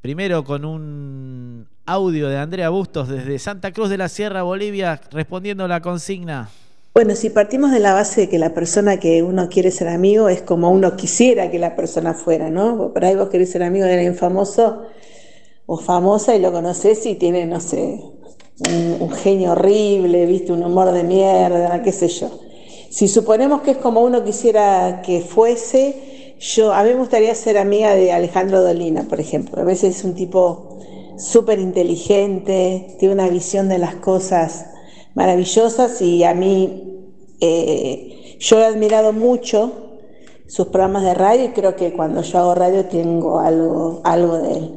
Primero con un audio de Andrea Bustos desde Santa Cruz de la Sierra, Bolivia, respondiendo la consigna. Bueno, si partimos de la base de que la persona que uno quiere ser amigo es como uno quisiera que la persona fuera, ¿no? Por ahí vos querés ser amigo de alguien famoso o famosa y lo conoces y tiene, no sé, un genio horrible, viste, un humor de mierda, qué sé yo. Si suponemos que es como uno quisiera que fuese, yo, a mí me gustaría ser amiga de Alejandro Dolina, por ejemplo. A veces es un tipo súper inteligente, tiene una visión de las cosas maravillosas y a mí eh, yo he admirado mucho sus programas de radio y creo que cuando yo hago radio tengo algo, algo de él.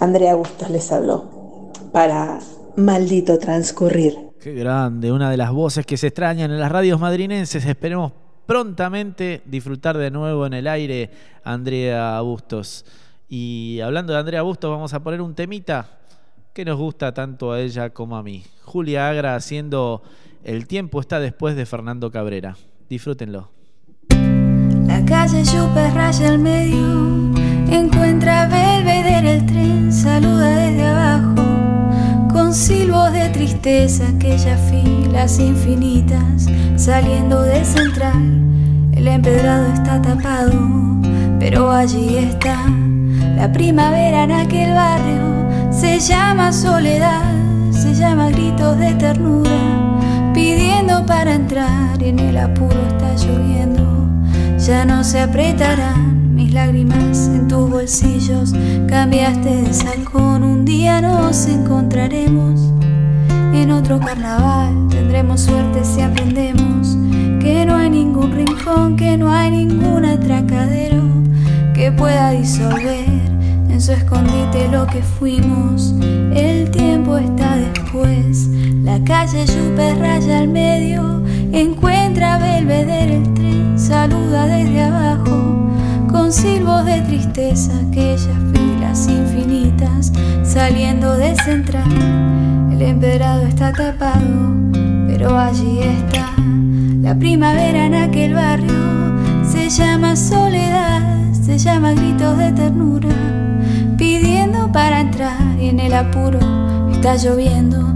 Andrea Bustos les habló para Maldito Transcurrir. Qué grande, una de las voces que se extrañan en las radios madrinenses. Esperemos prontamente disfrutar de nuevo en el aire Andrea Bustos. Y hablando de Andrea Bustos, vamos a poner un temita que nos gusta tanto a ella como a mí. Julia Agra haciendo El tiempo está después de Fernando Cabrera. Disfrútenlo. La calle Yupe raya al medio, encuentra a Belvedere el tren, saluda desde abajo, con silbos de tristeza, aquellas filas infinitas, saliendo de central, el empedrado está tapado, pero allí está, la primavera en aquel barrio, se llama soledad, se llama gritos de ternura, pidiendo para entrar, en el apuro está lloviendo ya no se apretarán mis lágrimas en tus bolsillos. Cambiaste de salcón, un día nos encontraremos. En otro carnaval tendremos suerte si aprendemos que no hay ningún rincón, que no hay ningún atracadero que pueda disolver en su escondite lo que fuimos. El tiempo está después, la calle Yupe raya al medio, encuentra Belvedere el tren, saluda desde abajo, con silbos de tristeza, aquellas filas infinitas, saliendo de central. El empedrado está tapado, pero allí está la primavera en aquel barrio. Se llama soledad, se llama gritos de ternura, pidiendo para entrar y en el apuro está lloviendo.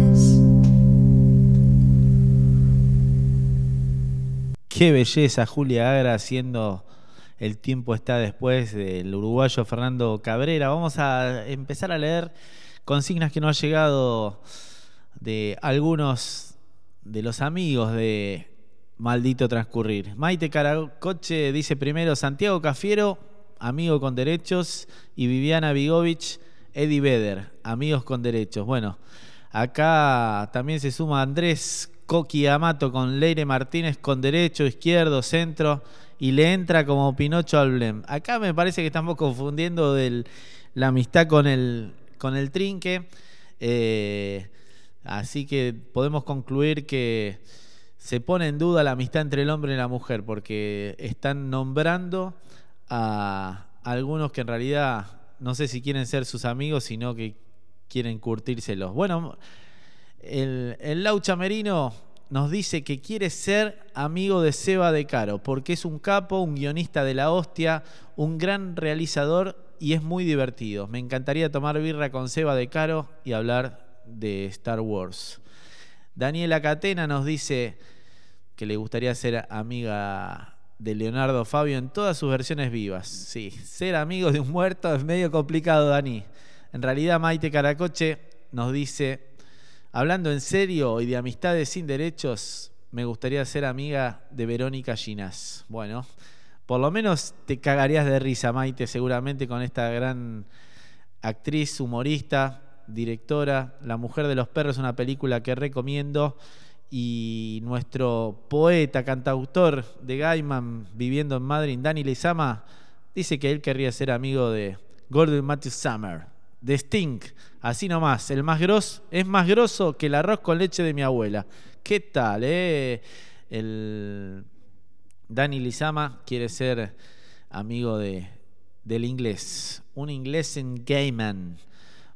Qué belleza, Julia Agra haciendo El tiempo está después del uruguayo Fernando Cabrera. Vamos a empezar a leer consignas que nos ha llegado de algunos de los amigos de Maldito Transcurrir. Maite Caracoche dice primero Santiago Cafiero, amigo con derechos, y Viviana Vigovich, Eddie Beder, amigos con derechos. Bueno, acá también se suma Andrés Coqui Amato con Leire Martínez con derecho, izquierdo, centro, y le entra como Pinocho al Blem. Acá me parece que estamos confundiendo la amistad con el, con el trinque. Eh, así que podemos concluir que se pone en duda la amistad entre el hombre y la mujer, porque están nombrando a algunos que en realidad no sé si quieren ser sus amigos, sino que quieren curtírselos. Bueno, el, el Laucha Merino nos dice que quiere ser amigo de Seba de Caro, porque es un capo, un guionista de la hostia, un gran realizador y es muy divertido. Me encantaría tomar birra con Seba de Caro y hablar de Star Wars. Daniela Catena nos dice que le gustaría ser amiga de Leonardo Fabio en todas sus versiones vivas. Sí, ser amigo de un muerto es medio complicado, Dani. En realidad, Maite Caracoche nos dice, hablando en serio y de amistades sin derechos, me gustaría ser amiga de Verónica Ginás. Bueno, por lo menos te cagarías de risa, Maite, seguramente con esta gran actriz, humorista, directora. La Mujer de los Perros, una película que recomiendo y nuestro poeta, cantautor de Gaiman, viviendo en Madrid, Dani Lizama, dice que él querría ser amigo de Gordon Matthew Summer, de Sting, así nomás, el más grosso, es más grosso que el arroz con leche de mi abuela. ¿Qué tal, eh? El Dani Lizama quiere ser amigo de, del inglés, un inglés en Gaiman.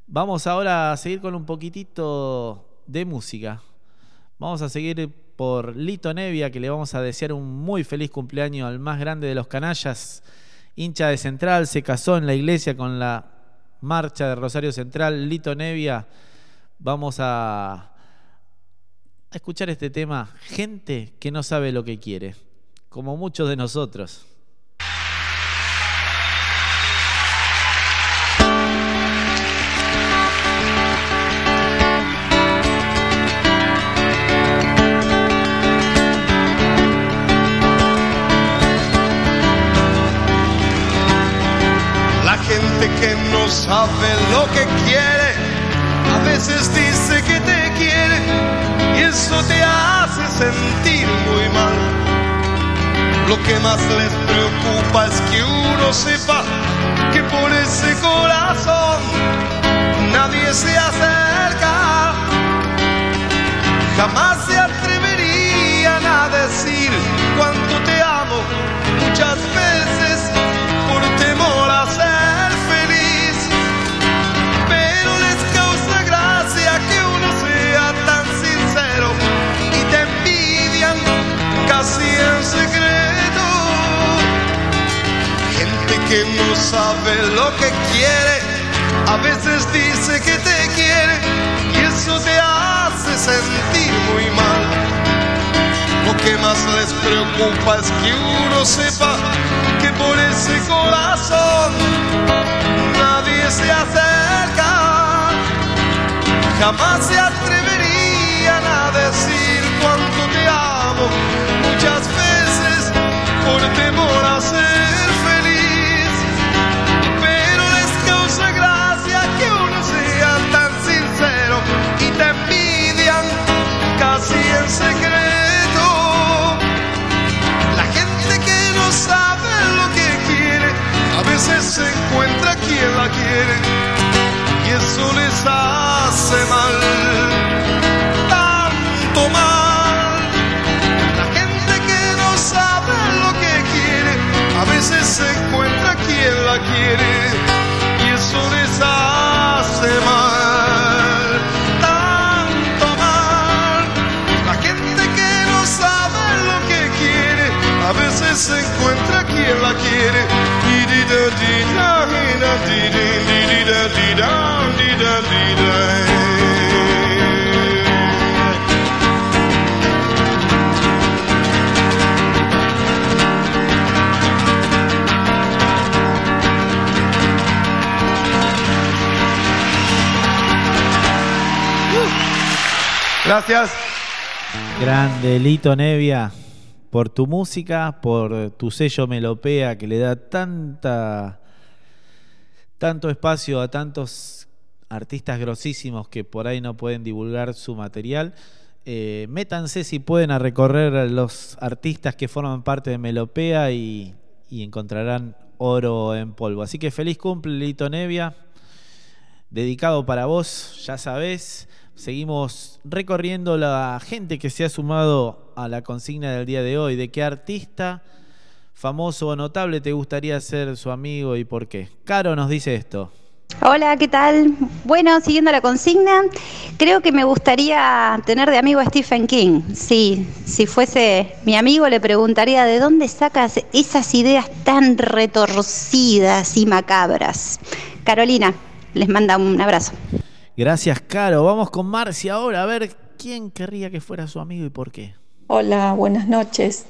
Vamos ahora a seguir con un poquitito de música. Vamos a seguir por Lito Nevia, que le vamos a desear un muy feliz cumpleaños al más grande de los canallas, hincha de Central, se casó en la iglesia con la marcha de Rosario Central, Lito Nevia. Vamos a, a escuchar este tema, gente que no sabe lo que quiere, como muchos de nosotros. Sabe lo que quiere, a veces dice que te quiere y eso te hace sentir muy mal. Lo que más les preocupa es que uno sepa que por ese corazón nadie se acerca. Jamás se que no sabe lo que quiere, a veces dice que te quiere y eso te hace sentir muy mal. Lo que más les preocupa es que uno sepa que por ese corazón nadie se acerca. Jamás se atreverían a decir cuánto te amo. Muchas veces por temor Gracias. Grande Lito Nevia, por tu música, por tu sello melopea que le da tanta tanto espacio a tantos artistas grosísimos que por ahí no pueden divulgar su material. Eh, métanse si pueden a recorrer a los artistas que forman parte de Melopea y, encontrarán oro en polvo. Así que feliz cumple, Lito Nevia. Dedicado para vos, ya sabés. Seguimos recorriendo la gente que se ha sumado a la consigna del día de hoy. ¿De qué artista famoso o notable te gustaría ser su amigo y por qué? Caro nos dice esto. Hola, ¿qué tal? Bueno, siguiendo la consigna, creo que me gustaría tener de amigo a Stephen King. Sí, si fuese mi amigo le preguntaría de dónde sacas esas ideas tan retorcidas y macabras. Carolina, les manda un abrazo. Gracias, Caro. Vamos con Marcia ahora a ver quién querría que fuera su amigo y por qué. Hola, buenas noches.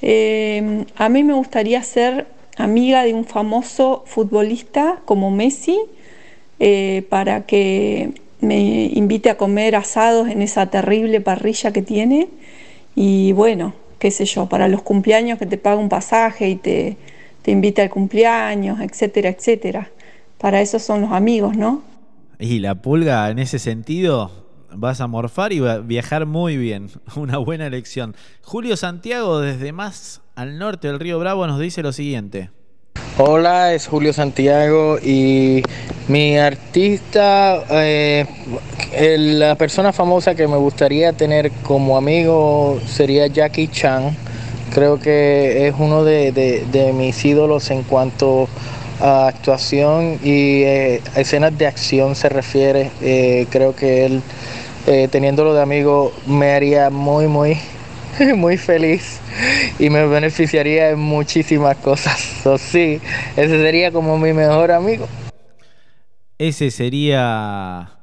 Eh, a mí me gustaría ser amiga de un famoso futbolista como Messi eh, para que me invite a comer asados en esa terrible parrilla que tiene y bueno, qué sé yo, para los cumpleaños que te paga un pasaje y te, te invita al cumpleaños, etcétera, etcétera. Para eso son los amigos, ¿no? Y la pulga en ese sentido vas a morfar y va a viajar muy bien. Una buena elección. Julio Santiago desde más al norte del río Bravo nos dice lo siguiente. Hola, es Julio Santiago y mi artista, eh, la persona famosa que me gustaría tener como amigo sería Jackie Chan. Creo que es uno de, de- de mis ídolos en cuanto a actuación y eh, a escenas de acción se refiere. Eh, creo que él, eh, teniéndolo de amigo, me haría muy, muy, muy feliz y me beneficiaría en muchísimas cosas. So, sí, ese sería como mi mejor amigo. Ese sería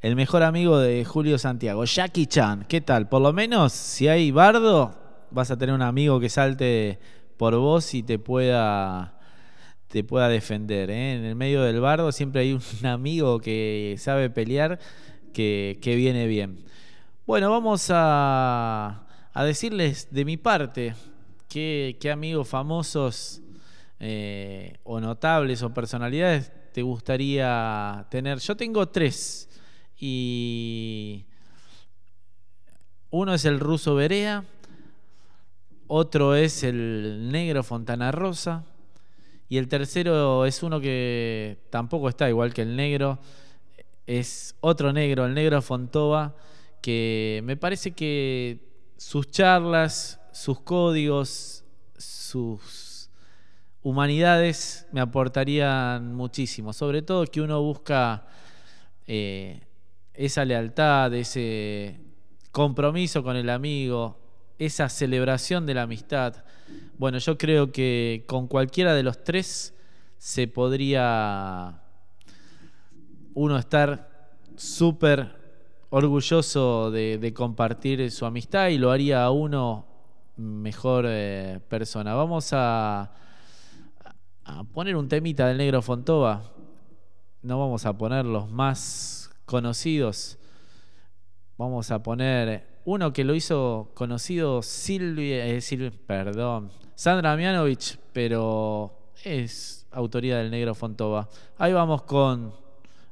el mejor amigo de Julio Santiago, Jackie Chan. ¿Qué tal? Por lo menos, si hay bardo, vas a tener un amigo que salte por vos y te pueda, te pueda defender. ¿eh? En el medio del bardo siempre hay un amigo que sabe pelear que, que viene bien. Bueno, vamos a, a decirles de mi parte qué, qué amigos famosos eh, o notables o personalidades te gustaría tener. Yo tengo tres y uno es el ruso Berea, otro es el negro Fontana Rosa y el tercero es uno que tampoco está igual que el negro, es otro negro, el negro Fontova, que me parece que sus charlas, sus códigos, sus humanidades me aportarían muchísimo. Sobre todo que uno busca eh, esa lealtad, ese compromiso con el amigo, esa celebración de la amistad. Bueno, yo creo que con cualquiera de los tres se podría uno estar súper orgulloso de, compartir su amistad y lo haría a uno mejor eh, persona. Vamos a, a poner un temita del negro Fontova. No vamos a poner los más conocidos. Vamos a poner uno que lo hizo conocido Silvia, eh, Silvia- perdón, Sandra Mianovich, pero es autoría del negro Fontova. Ahí vamos con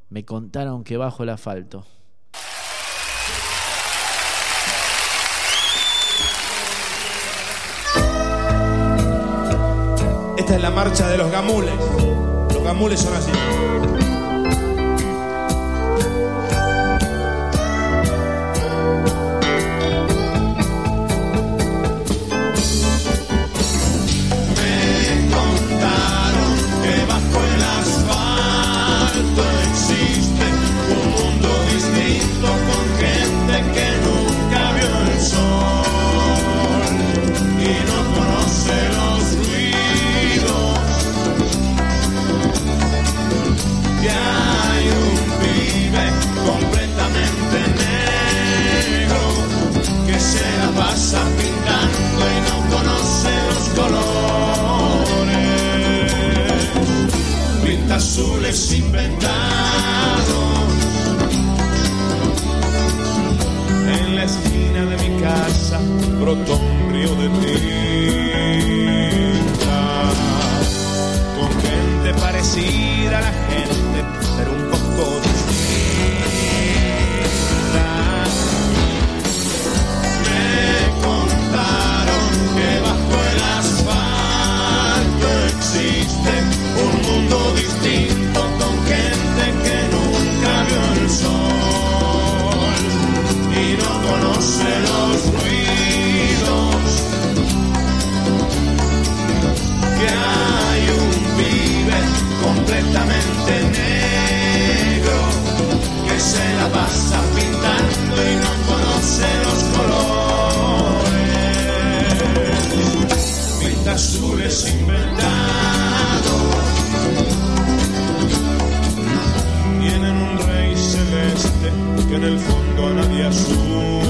Me contaron que bajo el asfalto. Esta es la marcha de los gamules. Los gamules son así. Azules inventados en de mi casa brotó río de tinta. En el fondo nadie asusta.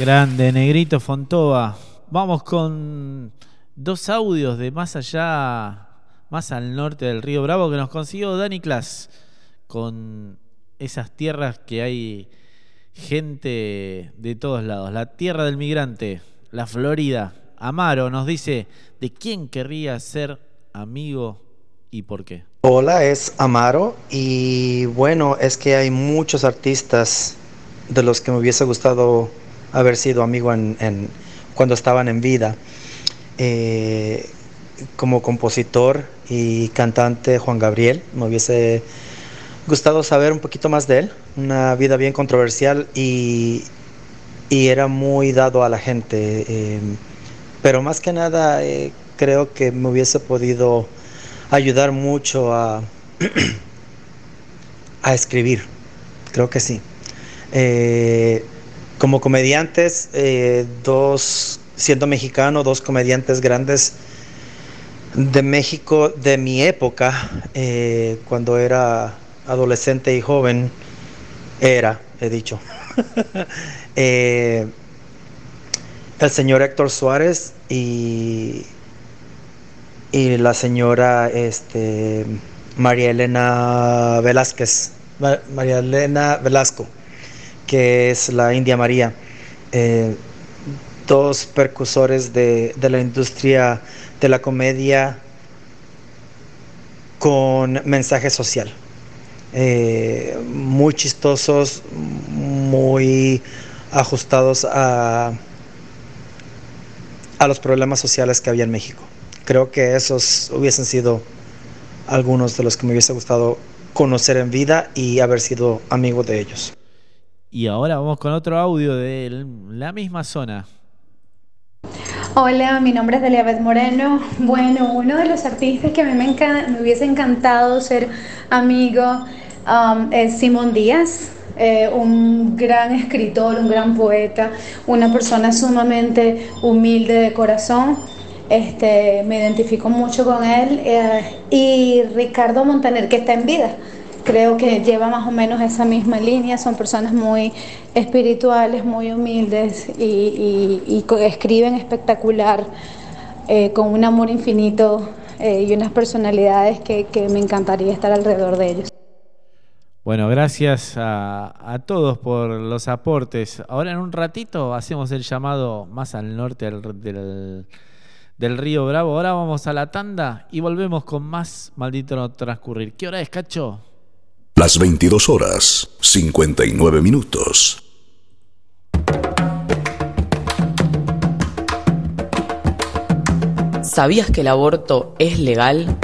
Grande, Negrito Fontova. Vamos con dos audios de más allá, más al norte del río Bravo que nos consiguió Dani Class con esas tierras que hay gente de todos lados. La tierra del migrante, la Florida. Amaro nos dice de quién querría ser amigo y por qué. Hola, es Amaro y bueno, es que hay muchos artistas de los que me hubiese gustado haber sido amigo en, cuando estaban en vida. Eh, como compositor y cantante Juan Gabriel, me hubiese gustado saber un poquito más de él, una vida bien controversial y, y era muy dado a la gente, eh, pero más que nada eh, creo que me hubiese podido ayudar mucho a, a escribir, creo que sí. Como comediantes, eh, dos, siendo mexicano, dos comediantes grandes de México de mi época, eh, cuando era adolescente y joven, era, he dicho. Eh, el señor Héctor Suárez y, y la señora este, María Elena Velázquez, Ma- María Elena Velasco, que es la India María. Eh, dos percusores de, de la industria de la comedia con mensaje social. Eh, muy chistosos, muy ajustados a, a los problemas sociales que había en México. Creo que esos hubiesen sido algunos de los que me hubiese gustado conocer en vida y haber sido amigo de ellos. Y ahora vamos con otro audio de la misma zona. Hola, mi nombre es Deliabeth Moreno. Bueno, uno de los artistas que a mí me, me hubiese encantado ser amigo um, es Simón Díaz, eh, un gran escritor, un gran poeta, una persona sumamente humilde de corazón. Este, me identifico mucho con él. eh, y Ricardo Montaner, que está en vida. Creo que lleva más o menos esa misma línea, son personas muy espirituales, muy humildes y, y- escriben espectacular, eh, con un amor infinito eh, y unas personalidades que, me encantaría estar alrededor de ellos. Bueno, gracias a, a todos por los aportes. Ahora en un ratito hacemos el llamado más al norte del, del- del río Bravo. Ahora vamos a la tanda y volvemos con más maldito no transcurrir. ¿Qué hora es, cacho? Las 22 horas, 59 minutos. ¿Sabías que el aborto es legal?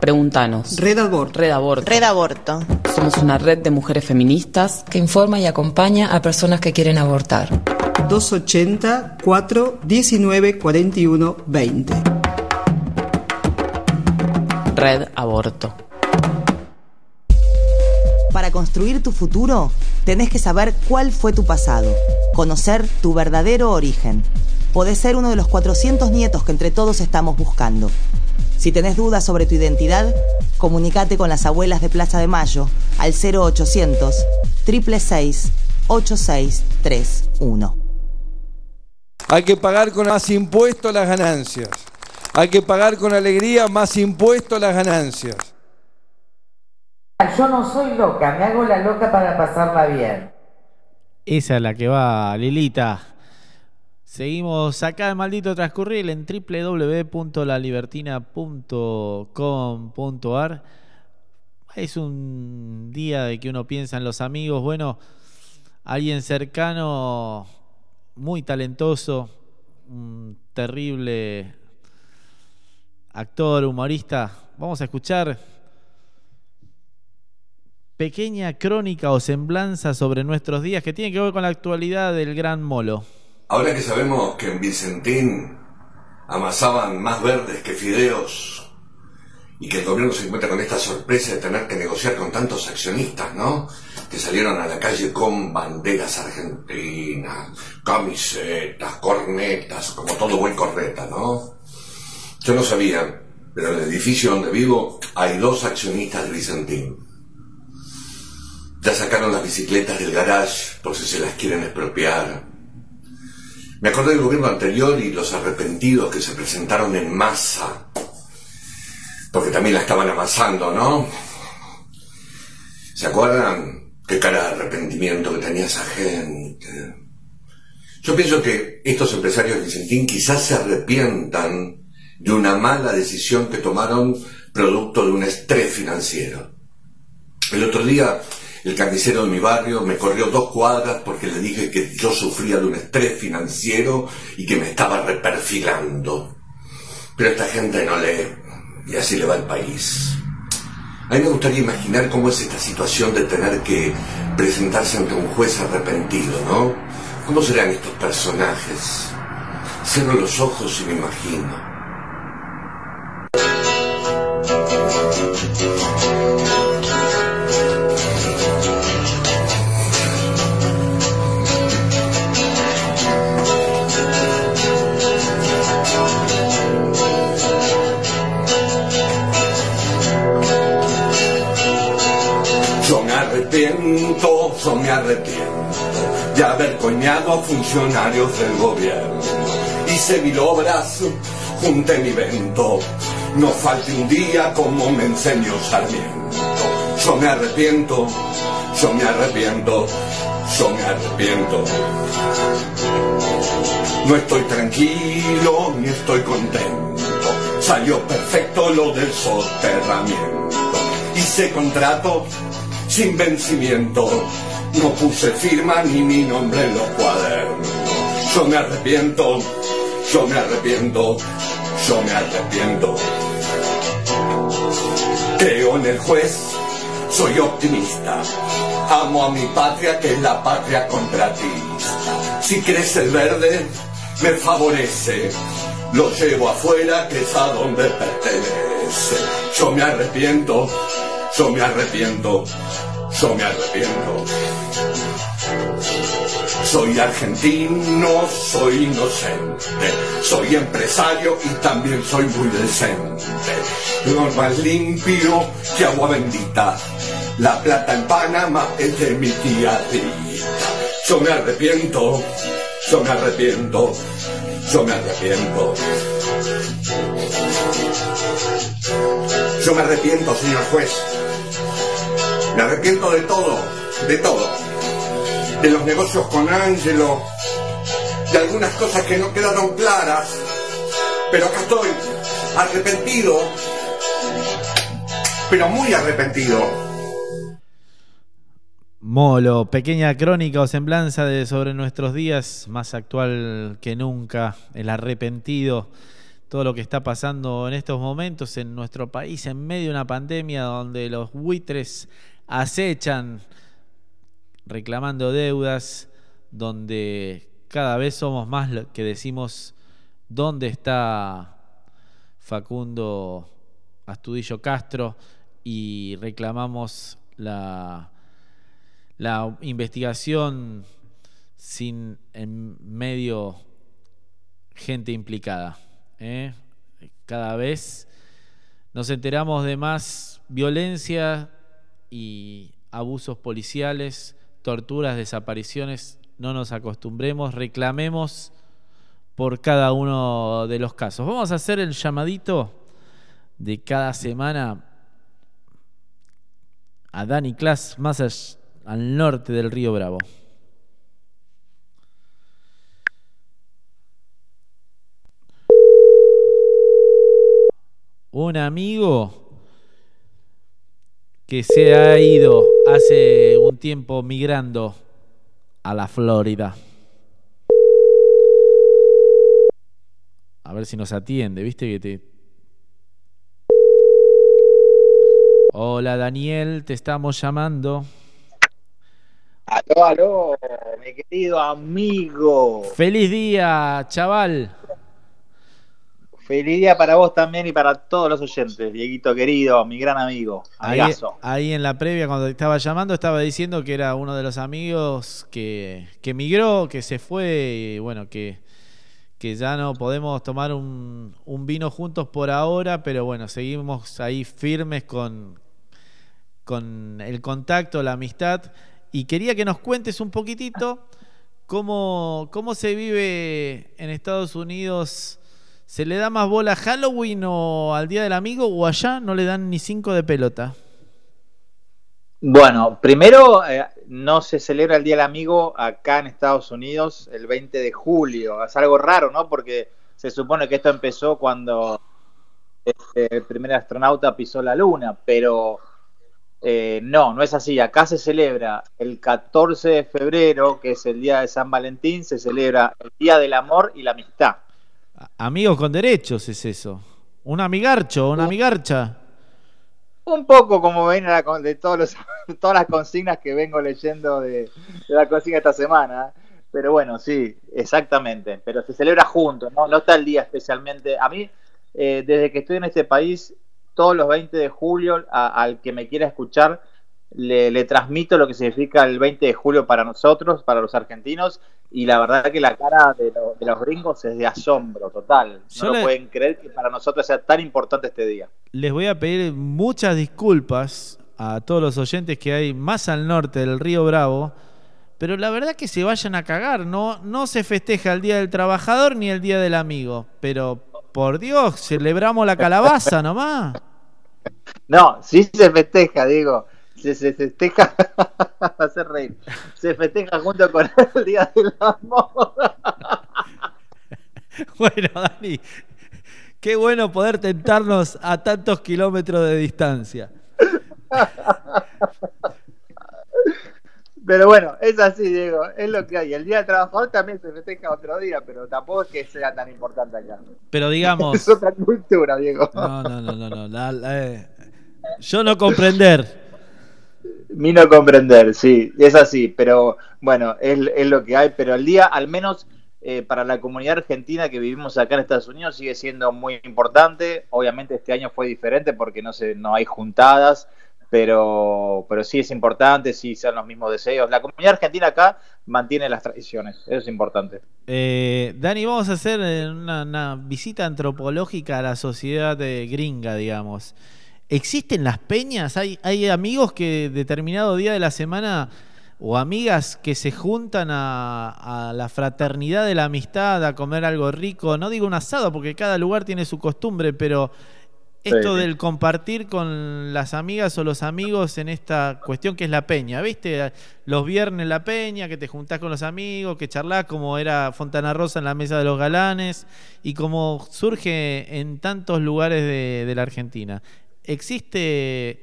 Pregúntanos. Red Aborto. Red Aborto. Red Aborto. Somos una red de mujeres feministas que informa y acompaña a personas que quieren abortar. 280 4 19 41 20. Red Aborto. Para construir tu futuro, tenés que saber cuál fue tu pasado, conocer tu verdadero origen. Podés ser uno de los 400 nietos que entre todos estamos buscando. Si tenés dudas sobre tu identidad, comunicate con las abuelas de Plaza de Mayo al 0800 366 8631. Hay que pagar con más impuestos las ganancias. Hay que pagar con alegría más impuestos las ganancias. Yo no soy loca, me hago la loca para pasarla bien. Esa es la que va, Lilita. Seguimos acá en Maldito Transcurrir en www.lalibertina.com.ar. Es un día de que uno piensa en los amigos. Bueno, alguien cercano, muy talentoso, un terrible actor, humorista. Vamos a escuchar pequeña crónica o semblanza sobre nuestros días que tiene que ver con la actualidad del gran molo. Ahora que sabemos que en Vicentín amasaban más verdes que fideos y que el gobierno se encuentra con esta sorpresa de tener que negociar con tantos accionistas, ¿no? Que salieron a la calle con banderas argentinas, camisetas, cornetas, como todo buen corneta, ¿no? Yo no sabía, pero en el edificio donde vivo hay dos accionistas de Vicentín. Ya sacaron las bicicletas del garage por si se las quieren expropiar. Me acordé del gobierno anterior y los arrepentidos que se presentaron en masa. Porque también la estaban amasando, ¿no? ¿Se acuerdan? Qué cara de arrepentimiento que tenía esa gente. Yo pienso que estos empresarios de Vicentín quizás se arrepientan de una mala decisión que tomaron producto de un estrés financiero. El otro día el carnicero de mi barrio me corrió dos cuadras porque le dije que yo sufría de un estrés financiero y que me estaba reperfilando. Pero esta gente no lee y así le va el país. A mí me gustaría imaginar cómo es esta situación de tener que presentarse ante un juez arrepentido, ¿no? ¿Cómo serán estos personajes? Cierro los ojos y me imagino. Arrepiento, de haber coñado a funcionarios del gobierno. Hice mil obras, junté mi vento, no falte un día como me enseñó Sarmiento. Yo me arrepiento, yo me arrepiento, yo me arrepiento. No estoy tranquilo ni estoy contento. Salió perfecto lo del soterramiento. Hice contrato sin vencimiento. No puse firma ni mi nombre en los cuadernos. Yo me arrepiento, yo me arrepiento, yo me arrepiento. Creo en el juez, soy optimista. Amo a mi patria que es la patria contratista. Si crece el verde, me favorece. Lo llevo afuera que es a donde pertenece. Yo me arrepiento, yo me arrepiento, yo me arrepiento. Soy argentino, soy inocente, soy empresario y también soy muy decente. Lo más limpio que agua bendita, la plata en Panamá es de mi tía Rita. Yo me arrepiento, yo me arrepiento, yo me arrepiento. Yo me arrepiento, señor juez. Me arrepiento de todo, de todo. De los negocios con Ángelo, de algunas cosas que no quedaron claras. Pero acá estoy, arrepentido, pero muy arrepentido. Molo, pequeña crónica o semblanza de sobre nuestros días, más actual que nunca, el arrepentido, todo lo que está pasando en estos momentos en nuestro país en medio de una pandemia donde los buitres acechan reclamando deudas, donde cada vez somos más que decimos dónde está Facundo Astudillo Castro y reclamamos la, la investigación sin en medio gente implicada. ¿eh? Cada vez nos enteramos de más violencia y abusos policiales, torturas, desapariciones. No nos acostumbremos, reclamemos por cada uno de los casos. Vamos a hacer el llamadito de cada semana a Dani Class, más al norte del río Bravo. Un amigo que se ha ido hace un tiempo migrando a la Florida. A ver si nos atiende, ¿viste que te... Hola Daniel, te estamos llamando. Aló, aló, mi querido amigo. Feliz día, chaval. Feliz día para vos también y para todos los oyentes, Dieguito querido, mi gran amigo, Ahí, amigazo. ahí en la previa, cuando estaba llamando, estaba diciendo que era uno de los amigos que, que migró, que se fue y bueno, que, que ya no podemos tomar un, un vino juntos por ahora, pero bueno, seguimos ahí firmes con, con el contacto, la amistad. Y quería que nos cuentes un poquitito cómo, cómo se vive en Estados Unidos. ¿Se le da más bola a Halloween o al Día del Amigo o allá no le dan ni cinco de pelota? Bueno, primero eh, no se celebra el Día del Amigo acá en Estados Unidos el 20 de julio. Es algo raro, ¿no? Porque se supone que esto empezó cuando este, el primer astronauta pisó la luna, pero eh, no, no es así. Acá se celebra el 14 de febrero, que es el día de San Valentín, se celebra el Día del Amor y la Amistad. Amigos con derechos es eso. Un amigarcho, una amigarcha. Un poco como ven la de todos los, todas las consignas que vengo leyendo de, de la consigna esta semana. Pero bueno, sí, exactamente. Pero se celebra juntos, ¿no? No está el día especialmente. A mí, eh, desde que estoy en este país, todos los 20 de julio, a- al que me quiera escuchar, le, le transmito lo que significa el 20 de julio para nosotros, para los argentinos. Y la verdad que la cara de, lo- de los gringos es de asombro total. No lo pueden creer que para nosotros sea tan importante este día. Les voy a pedir muchas disculpas a todos los oyentes que hay más al norte del río Bravo. Pero la verdad que se vayan a cagar, no, no se festeja el Día del Trabajador ni el Día del Amigo. Pero por Dios, celebramos la calabaza nomás. No, sí se festeja, digo. Se, se festeja, hacer reír. Se festeja junto con el Día del Amor. Bueno, Dani, qué bueno poder tentarnos a tantos kilómetros de distancia. Pero bueno, es así, Diego, es lo que hay. El Día del Trabajador también se festeja otro día, pero tampoco es que sea tan importante acá. Pero digamos. Es otra cultura, Diego. No, no, no, no, no. la- la- eh, yo no comprender. Ni no comprender, sí, es así, pero bueno, es, es lo que hay, pero el día, al menos eh, para la comunidad argentina que vivimos acá en Estados Unidos, sigue siendo muy importante. Obviamente este año fue diferente porque no, se, no hay juntadas, pero, pero sí es importante, sí son los mismos deseos. La comunidad argentina acá mantiene las tradiciones, eso es importante. Eh, Dani, vamos a hacer eh, una, una visita antropológica a la sociedad de gringa, digamos. ¿Existen las peñas? ¿Hay, ¿Hay amigos que determinado día de la semana o amigas que se juntan a, a la fraternidad de la amistad, a comer algo rico? No digo un asado porque cada lugar tiene su costumbre, pero esto Sí. del compartir con las amigas o los amigos en esta cuestión que es la peña, ¿viste? Los viernes la peña, que te juntás con los amigos, que charlás como era Fontana Rosa en la mesa de los galanes y como surge en tantos lugares de, de la Argentina. ¿Existe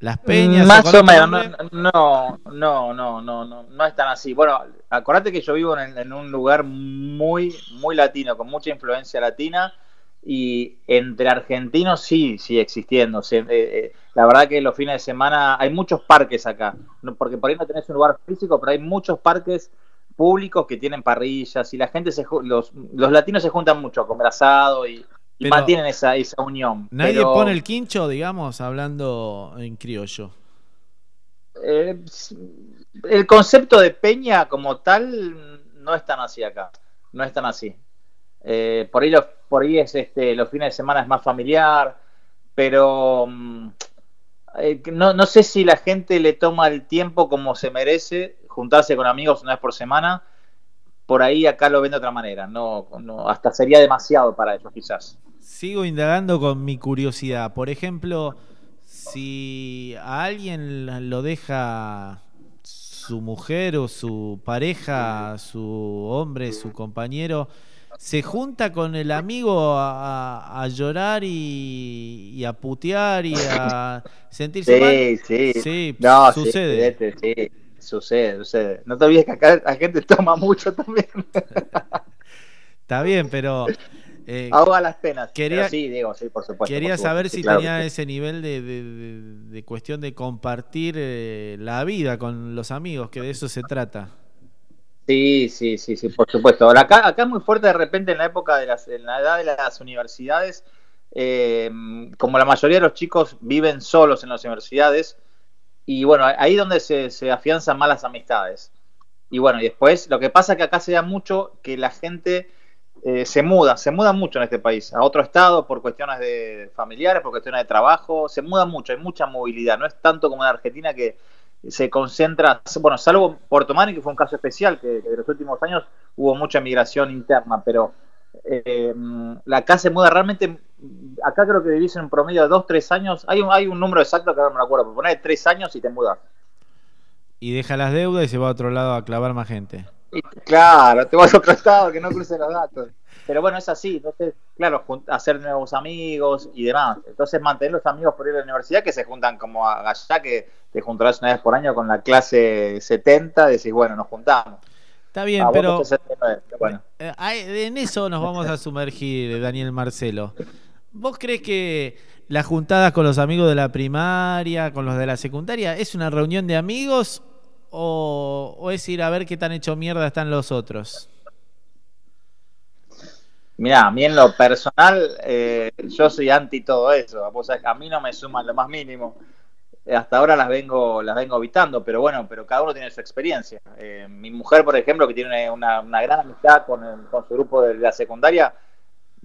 las peñas? Más o menos, no, no, no, no, no, no es tan así. Bueno, acordate que yo vivo en, un lugar muy, muy latino, con mucha influencia latina, y entre argentinos sí sigue existiendo. Eh, eh, la verdad que los fines de semana hay muchos parques acá, no- porque por ahí no tenés un lugar físico, pero hay muchos parques públicos que tienen parrillas y la gente se los, los latinos se juntan mucho a comer asado y, y mantienen esa, esa unión. Nadie Pero, pone el quincho, digamos, hablando en criollo. eh, el concepto de peña como tal no es tan así acá, no es tan así. Eh, por ahí los, por ahí es este los fines de semana es más familiar, pero mm, eh, no, no sé si la gente le toma el tiempo como se merece juntarse con amigos una vez por semana. Por ahí acá lo ven de otra manera, no, no hasta sería demasiado para ellos quizás. Sigo indagando con mi curiosidad. Por ejemplo, si a alguien lo deja su mujer o su pareja, su hombre, su compañero, se junta con el amigo a, a- llorar y, y a putear y a sentirse mal. Sí, sí. Sí, no, sí, sucede. sí, sucede, sucede. No te olvides que acá la gente toma mucho también. Está bien, pero eh, Ahoga las penas. quería- sí, digo, sí, por supuesto. quería por supuesto, saber sí, si claro tenía ese nivel de, de- de- de cuestión de compartir eh, la vida con los amigos, que de eso se trata. Sí, sí, sí, sí, por supuesto. Ahora, acá, acá es muy fuerte de repente en la época de las, en la edad de las universidades, eh, como la mayoría de los chicos viven solos en las universidades, y bueno, ahí es donde se, se afianzan más las amistades. Y bueno, y después lo que pasa es que acá se da mucho que la gente eh, se muda, se muda mucho en este país, a otro estado por cuestiones de familiares, por cuestiones de trabajo, se muda mucho, hay mucha movilidad, no es tanto como en Argentina que se concentra, bueno, salvo Puerto Madryn, que fue un caso especial, que, que los últimos años hubo mucha migración interna, pero eh, la acá se muda realmente, acá creo que vivís en un promedio de dos, tres años, hay un, hay un número exacto que ahora no me acuerdo, pero poner tres años y te mudas. Y deja las deudas y se va a otro lado a clavar más gente. Y, claro, te vas a otro estado que no cruce los datos. Pero bueno, es así. Entonces, claro, hacer nuevos amigos y demás. Entonces, mantener los amigos por ir a la universidad que se juntan como a- allá, que te juntarás una vez por año con la clase 70, decís, bueno, nos juntamos. Está bien, Ah, pero sos 69, pero bueno. eh, en eso nos vamos a sumergir, Daniel Marcelo. ¿Vos crees que las juntadas con los amigos de la primaria, con los de la secundaria, es una reunión de amigos o, o es ir a ver qué tan hecho mierda están los otros? Mirá, a mí en lo personal, eh, yo soy anti todo eso. A mí no me suman lo más mínimo. Eh, Hasta ahora las vengo, las vengo evitando, pero bueno, pero cada uno tiene su experiencia. Eh, mi mujer, por ejemplo, que tiene una, gran amistad con su grupo de la secundaria,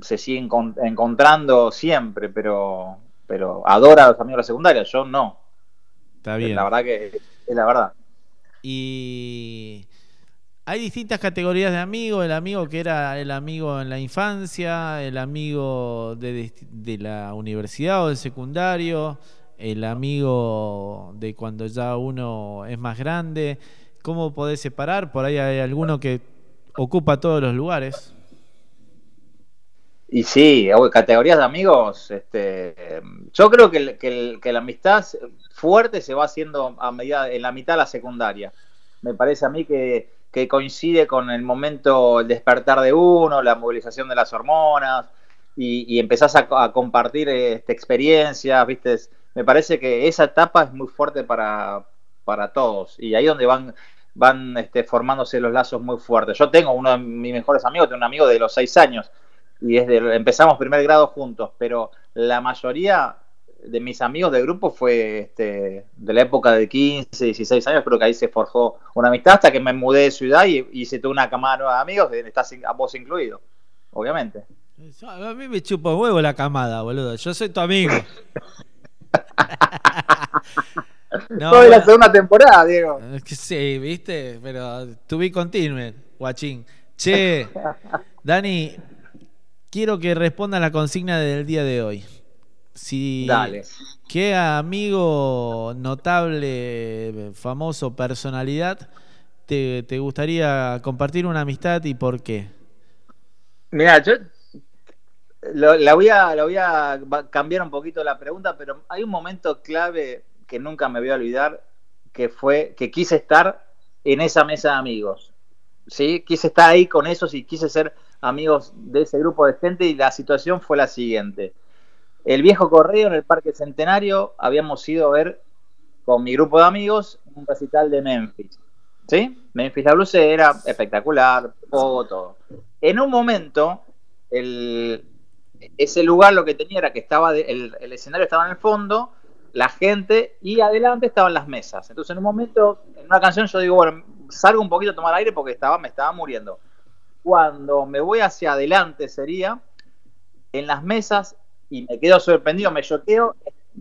se sigue encon- encontrando siempre, pero, pero adora a los amigos de la secundaria. Yo no. Está bien. La verdad que es la verdad. Y hay distintas categorías de amigos, el amigo que era el amigo en la infancia, el amigo de, de la universidad o del secundario, el amigo de cuando ya uno es más grande. ¿Cómo podés separar? Por ahí hay alguno que ocupa todos los lugares. Y sí, categorías de amigos, este, yo creo que, que, que la amistad fuerte se va haciendo a medida en la mitad de la secundaria. Me parece a mí que, que coincide con el momento, el despertar de uno, la movilización de las hormonas y, y empezás a, a compartir este, experiencias, ¿viste? Me parece que esa etapa es muy fuerte para, para todos y ahí donde van van este, formándose los lazos muy fuertes. Yo tengo uno de mis mejores amigos, tengo un amigo de los seis años y desde empezamos primer grado juntos, pero la mayoría de mis amigos de grupo fue este, de la época de 15, 16 años, creo que ahí se forjó una amistad hasta que me mudé de ciudad y hice toda una camada nueva de amigos, eh, estás a vos incluido, obviamente. A mí me chupa huevo la camada, boludo. Yo soy tu amigo. No, Soy la segunda temporada, Diego. Que Sí, viste, pero to be continued, guachín. Che, Dani, quiero que responda la consigna del día de hoy. Si, Dale. ¿Qué amigo notable, famoso, personalidad te, te gustaría compartir una amistad y por qué? Mira, yo lo- la voy a, la voy a cambiar un poquito la pregunta, pero hay un momento clave que nunca me voy a olvidar, que fue que quise estar en esa mesa de amigos. ¿sí? Quise estar ahí con esos y quise ser amigos de ese grupo de gente y la situación fue la siguiente. el viejo correo en el Parque Centenario habíamos ido a ver con mi grupo de amigos un recital de Memphis. ¿Sí? Memphis la Blues era espectacular, poco todo. En un momento, el, ese lugar lo que tenía era que estaba de- el, el escenario estaba en el fondo, la gente y adelante estaban las mesas. Entonces en un momento, en una canción yo digo, bueno, salgo un poquito a tomar aire porque estaba, me estaba muriendo. Cuando me voy hacia adelante sería, en las mesas, y me quedo sorprendido, me choqueo,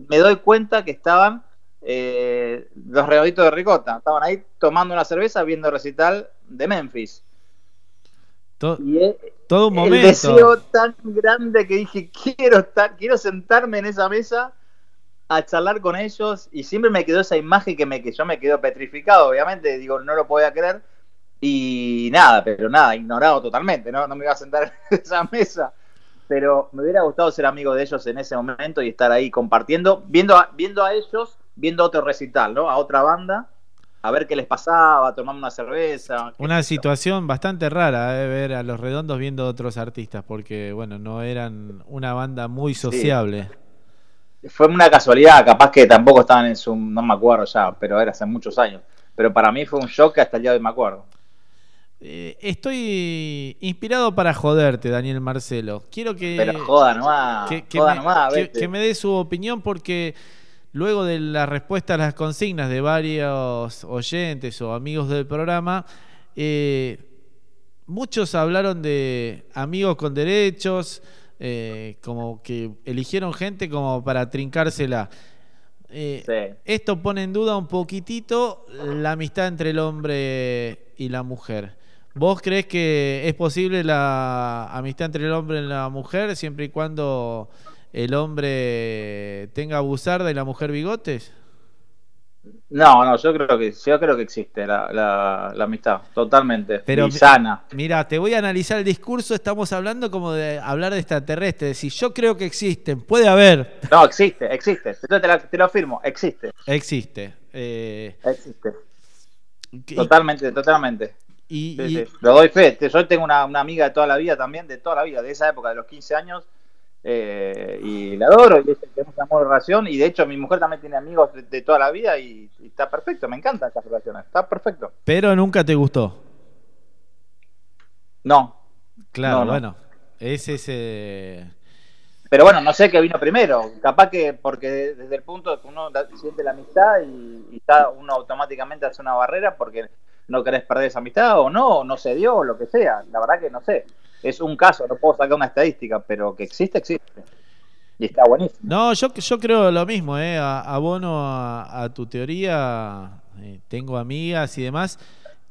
me doy cuenta que estaban eh, los redonditos de ricota. Estaban ahí tomando una cerveza viendo el recital de Memphis. To- Y todo un el momento. deseo tan grande que dije, quiero estar, quiero sentarme en esa mesa a charlar con ellos y siempre me quedó esa imagen que me que yo me quedo petrificado, obviamente, digo, no lo podía creer y nada, pero nada, ignorado totalmente, ¿no? No me iba a sentar en esa mesa, pero me hubiera gustado ser amigo de ellos en ese momento y estar ahí compartiendo, viendo a, viendo a ellos, viendo otro recital, ¿no? A otra banda, a ver qué les pasaba, tomando una cerveza, Una situación bastante rara, eh, ver a los redondos viendo otros artistas, porque bueno, no eran una banda muy sociable. fue una casualidad, capaz que tampoco estaban en su, no me acuerdo ya, pero era hace muchos años. Pero para mí fue un shock que hasta el día de hoy me acuerdo. Eh, estoy inspirado para joderte, Daniel Marcelo. Quiero que. Pero joda nomás, que, que joda me, nomás, que- me dé su opinión porque luego de la respuesta a las consignas de varios oyentes o amigos del programa, eh, muchos hablaron de amigos con derechos, eh, como que eligieron gente como para trincársela. Eh, Esto pone en duda un poquitito la amistad entre el hombre y la mujer. ¿Vos crees que es posible la amistad entre el hombre y la mujer siempre y cuando el hombre tenga abusarda y la mujer bigotes? No, no, yo creo que, yo creo que existe la, la, la amistad, totalmente. Pero y sana. Mira, te voy a analizar el discurso. Estamos hablando como de hablar de extraterrestres. Si yo creo que existen, puede haber. No, existe, existe. Te, la- te lo afirmo, existe. Existe. Eh, Existe. Totalmente, totalmente. Y, Sí, y- sí. Lo doy fe. Yo tengo una, una amiga de toda la vida también, de toda la vida, de esa época, de los 15 años, eh, y la adoro, y es- tenemos buena relación, y de hecho mi mujer también tiene amigos de, de toda la vida, y, y está perfecto, me encantan estas relaciones, está perfecto. pero nunca te gustó. No. Claro, No, no. bueno. Ese es. eh, Pero bueno, no sé qué vino primero, capaz que porque desde el punto de que uno siente la amistad y, y está, uno automáticamente hace una barrera porque no querés perder esa amistad o no, no se dio, o lo que sea, la verdad que no sé. Es un caso, no puedo sacar una estadística, pero que existe, existe. Y está buenísimo. No, yo, yo creo lo mismo, ¿eh? A- abono a, a tu teoría. eh, tengo amigas y demás.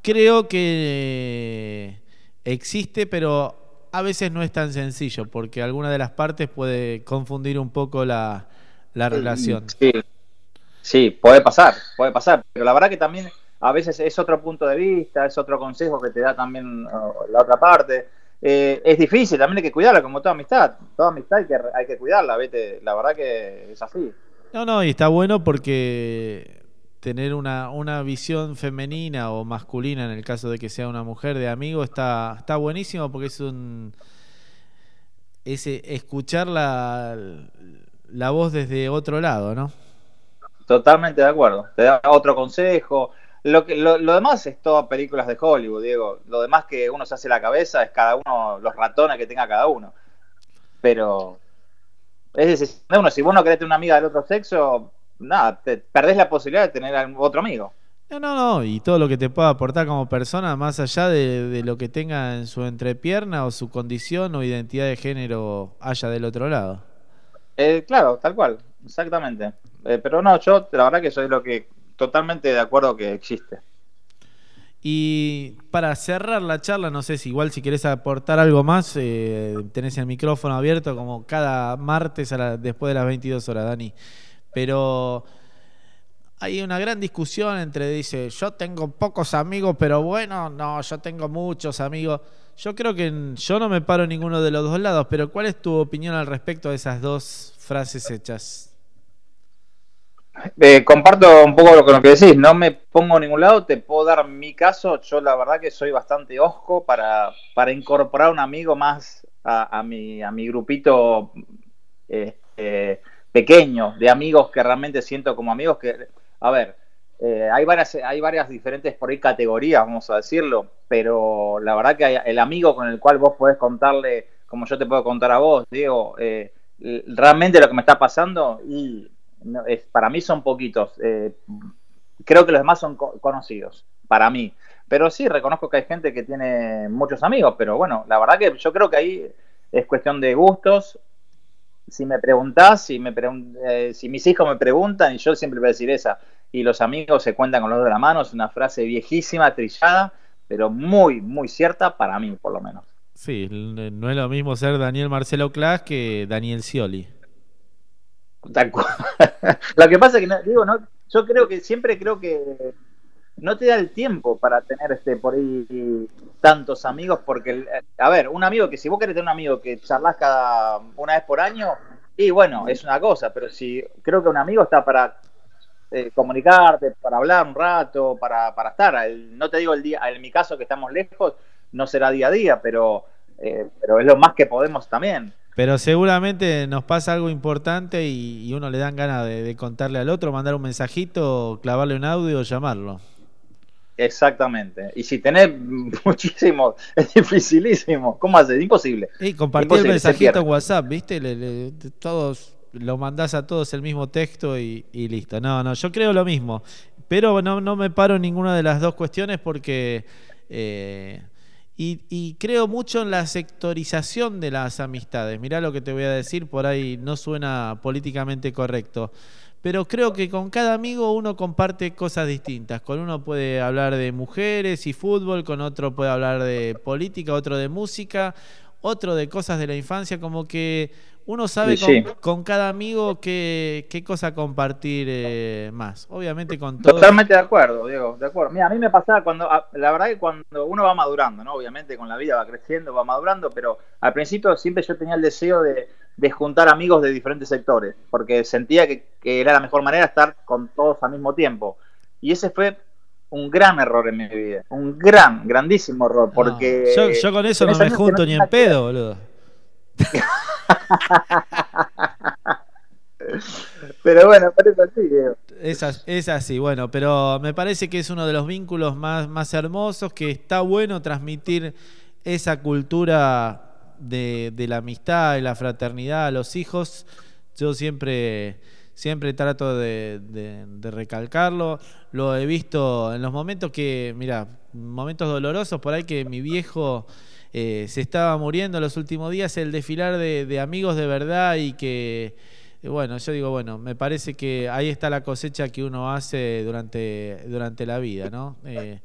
Creo que existe, pero a veces no es tan sencillo, porque alguna de las partes puede confundir un poco la, la relación. Sí, sí, puede pasar, puede pasar. Pero la verdad que también a veces es otro punto de vista, es otro consejo que te da también la otra parte. Eh, es difícil, también hay que cuidarla, como toda amistad. Toda amistad hay que, hay que cuidarla, ¿vete? La verdad que es así. No, no, y está bueno porque tener una, una visión femenina o masculina, en el caso de que sea una mujer de amigo, está, está buenísimo porque es un. Ese, escuchar la, la voz desde otro lado, ¿no? Totalmente de acuerdo. Te da otro consejo. Lo, que, lo, lo demás es todo películas de Hollywood, Diego. Lo demás que uno se hace la cabeza es cada uno, los ratones que tenga cada uno. Pero es decisión de uno. Si vos no querés tener una amiga del otro sexo, nada, te perdés la posibilidad de tener otro amigo. No, no, no, y todo lo que te pueda aportar como persona, más allá de, de lo que tenga en su entrepierna o su condición o identidad de género haya del otro lado. Eh, claro, tal cual, exactamente. Eh, pero no, yo la verdad que soy lo que totalmente de acuerdo que existe. Y para cerrar la charla, no sé si igual si querés aportar algo más, eh, tenés el micrófono abierto como cada martes a la- después de las 22 horas, Dani. Pero hay una gran discusión entre, dice, yo tengo pocos amigos, pero bueno, no, yo tengo muchos amigos. Yo creo que yo no me paro en ninguno de los dos lados, pero ¿cuál es tu opinión al respecto de esas dos frases hechas? Eh, comparto un poco lo que, lo decís, no me pongo en ningún lado, te puedo dar mi caso, yo la verdad que soy bastante osco para, para incorporar un amigo más a, a mi, a mi grupito eh, pequeño, de amigos que realmente siento como amigos que, a ver, eh, hay, varias, hay varias diferentes por ahí categorías, vamos a decirlo, pero la verdad que hay- el amigo con el cual vos podés contarle, como yo te puedo contar a vos, Diego, eh, realmente lo que me está pasando, y no, es, para mí son poquitos. eh, creo que los demás son co- conocidos, para mí. Pero sí, reconozco que hay gente que tiene muchos amigos, pero bueno, la verdad que yo creo que ahí es cuestión de gustos. Si me preguntás, eh, si mis hijos me preguntan, y yo siempre voy a decir esa, y los amigos se cuentan con los dedos de la mano, es una frase viejísima, trillada, pero muy, muy cierta para mí, por lo menos. Sí, no es lo mismo ser Daniel Marcelo Clas que Daniel Scioli. Lo que pasa es que, digo, no, yo creo que siempre creo que no te da el tiempo para tener este por ahí tantos amigos, porque, el- a ver, un amigo que si vos querés tener un amigo que charlas cada una vez por año, y bueno, es una cosa, pero si creo que un amigo está para eh, comunicarte, para hablar un rato, para, para estar. El- no te digo el día, en mi caso que estamos lejos, no será día a día, pero, eh, pero es lo más que podemos también. Pero seguramente nos pasa algo importante y, y uno le dan ganas de, de contarle al otro, mandar un mensajito, clavarle un audio llamarlo. Exactamente. Y si tenés muchísimo, es dificilísimo. ¿Cómo haces? Imposible. Y compartir el Imposible, se mensajito WhatsApp, ¿viste? Le- le- todos lo mandás a todos el mismo texto y, y listo. No, no, yo creo lo mismo. Pero no, no me paro en ninguna de las dos cuestiones porque. eh, y, y creo mucho en la sectorización de las amistades. Mirá lo que te voy a decir, por ahí no suena políticamente correcto. Pero creo que con cada amigo uno comparte cosas distintas. Con uno puede hablar de mujeres y fútbol, con otro puede hablar de política, otro de música, otro de cosas de la infancia, como que uno sabe sí. con, con cada amigo qué, qué cosa compartir eh, más. Obviamente con todos. Totalmente de acuerdo, Diego, de acuerdo. Mira, a mí me pasaba cuando, la verdad que cuando uno va madurando, ¿no? Obviamente con la vida va creciendo, va madurando, pero al principio siempre yo tenía el deseo de, de juntar amigos de diferentes sectores, porque sentía que, que era la mejor manera estar con todos al mismo tiempo. Y ese fue un gran error en mi vida, un gran, grandísimo error, porque... Yo, yo con eso no me junto ni en pedo, boludo. Pero bueno, parece así, es así, bueno, pero me parece que es uno de los vínculos más, más hermosos, que está bueno transmitir esa cultura de, de la amistad y la fraternidad a los hijos. Yo siempre, siempre trato de, de- de recalcarlo. Lo he visto en los momentos que, mira, momentos dolorosos por ahí que mi viejo eh, se estaba muriendo los últimos días, el desfilar de, de amigos de verdad y que y bueno, yo digo, bueno, me parece que ahí está la cosecha que uno hace durante, durante la vida, ¿no? Eh,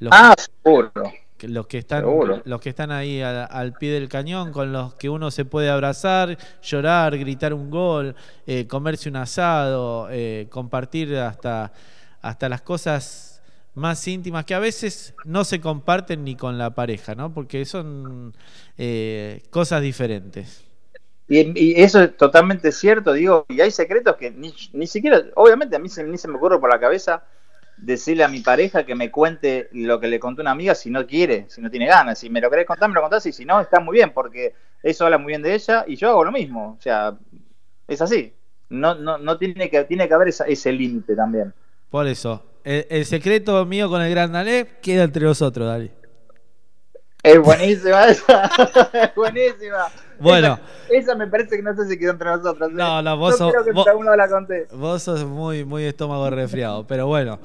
los, Ah, seguro. que- los que están, seguro. los que están ahí al, al pie del cañón, con los que uno se puede abrazar, llorar, gritar un gol, eh, comerse un asado, eh, compartir hasta, hasta las cosas más íntimas que a veces no se comparten ni con la pareja, ¿no? Porque son eh, cosas diferentes. Y, y eso es totalmente cierto, digo, y hay secretos que ni, ni siquiera, obviamente a mí se, ni se me ocurre por la cabeza decirle a mi pareja que me cuente lo que le contó una amiga si no quiere, si no tiene ganas. Si me lo querés contar, me lo contás y si no, está muy bien, porque eso habla muy bien de ella y yo hago lo mismo. O sea, es así. No, no, no tiene que, tiene que haber esa- ese límite también. Por eso, el, el secreto mío con el gran Dalé queda entre nosotros, Dali. Es buenísima esa, es buenísima. Bueno. Esa, esa me parece que no sé si quedó entre nosotros. ¿eh? No, no, vos sos- creo que vos- lado la conté. Vos sos muy, muy estómago resfriado, pero bueno.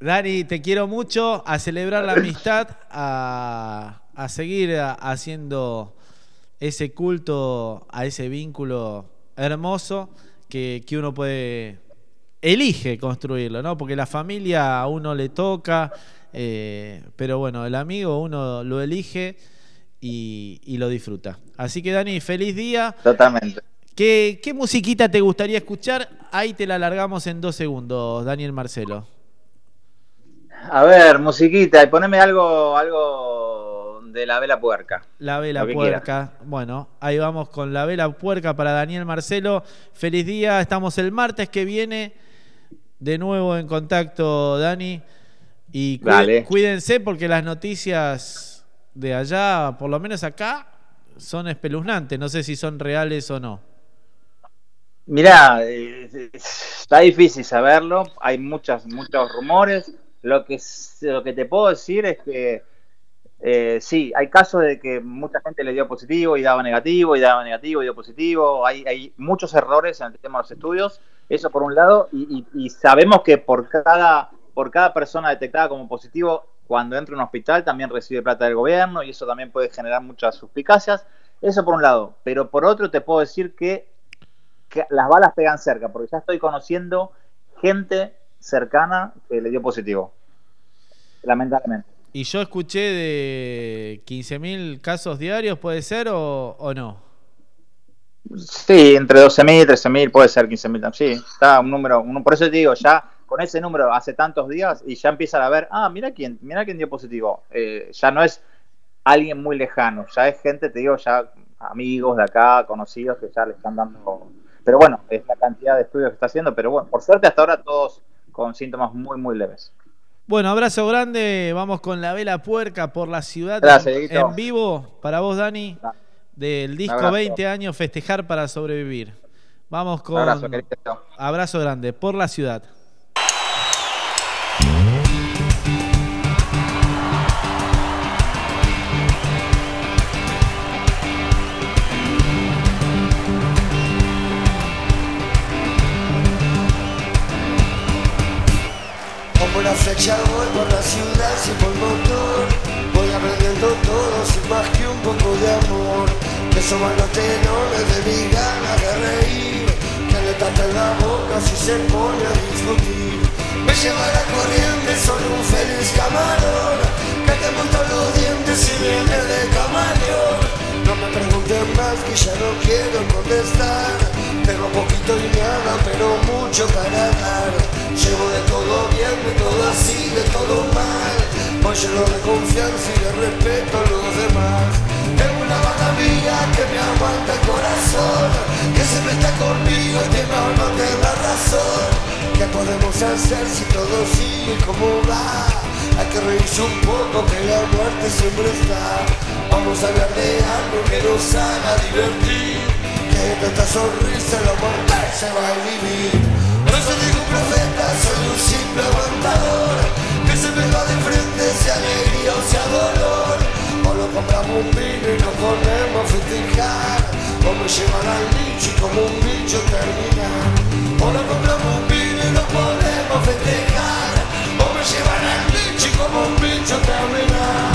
Dani, te quiero mucho. A celebrar la amistad, a, a seguir haciendo ese culto a ese vínculo hermoso que, que uno puede. Elige construirlo, ¿no? Porque la familia a uno le toca, eh, pero bueno, el amigo uno lo elige y, y lo disfruta. Así que, Dani, feliz día. Totalmente. ¿Qué, qué musiquita te gustaría escuchar? Ahí te la largamos en dos segundos, Daniel Marcelo. A ver, musiquita, y poneme algo, algo de la vela puerca. La vela puerca. Bueno, ahí vamos con la vela puerca para Daniel Marcelo. Feliz día, estamos el martes que viene. De nuevo en contacto, Dani. Y Dale. cuídense porque las noticias de allá, por lo menos acá, son espeluznantes. No sé si son reales o no. Mirá, eh, está difícil saberlo, hay muchas, muchos rumores. Lo que, lo que te puedo decir es que eh, sí, hay casos de que mucha gente le dio positivo y daba negativo, y daba negativo y dio positivo. Hay, hay muchos errores en el tema de los estudios, eso por un lado, y, sabemos que por cada, por cada persona detectada como positivo, cuando entra a un hospital también recibe plata del gobierno, y eso también puede generar muchas suspicacias. Eso por un lado, pero por otro te puedo decir que las balas pegan cerca, porque ya estoy conociendo gente cercana que le dio positivo. Lamentablemente. Y yo escuché de 15.000 casos diarios, ¿puede ser o no? Sí, entre 12.000, 13.000, puede ser 15.000. Sí, está un número. un- por eso te digo, ya con ese número hace tantos días y ya empiezan a ver, ah, mira quién, mira quién dio positivo. Eh, ya no es alguien muy lejano, ya es gente, te digo, ya amigos de acá, conocidos que ya le están dando. Pero bueno, es la cantidad de estudios que está haciendo, pero bueno, por suerte hasta ahora todos con síntomas muy, muy leves. Bueno, abrazo grande. Vamos con la vela puerca por la ciudad Gracias, en, en vivo para vos, Dani, del disco abrazo. 20 años Festejar para sobrevivir. Vamos con Un abrazo, querido. abrazo grande por la ciudad. Como una flecha voy por la ciudad Son los telones de mis ganas de reír. Que le tapen la boca si se pone a discutir. Me lleva la corriente, soy un feliz camarón. Que te monta los dientes y viene de camaleón. No me pregunten más que ya no quiero contestar Tengo poquito y nada, pero mucho para dar. Llevo de todo bien, de todo así, de todo mal. Voy lleno de confianza y de respeto a los demás. Tengo una banda mía que me aguanta el corazón Que siempre está conmigo y que no, no te razón. ¿Qué podemos hacer si todo sigue como va? Hay que reírse un poco que la muerte siempre está. Vamos a hablar de algo que nos haga divertir tanta sonrisa la muerte se va a vivir. No soy ningún profeta, soy un simple aguantador Que se me va de frente, sea alegría o sea dolor. O lo compramos un vino y nos ponemos a festejar O me llevan al nicho y como un bicho terminar. O lo compramos un vino y nos ponemos a festejar O me llevan al nicho y como un bicho terminar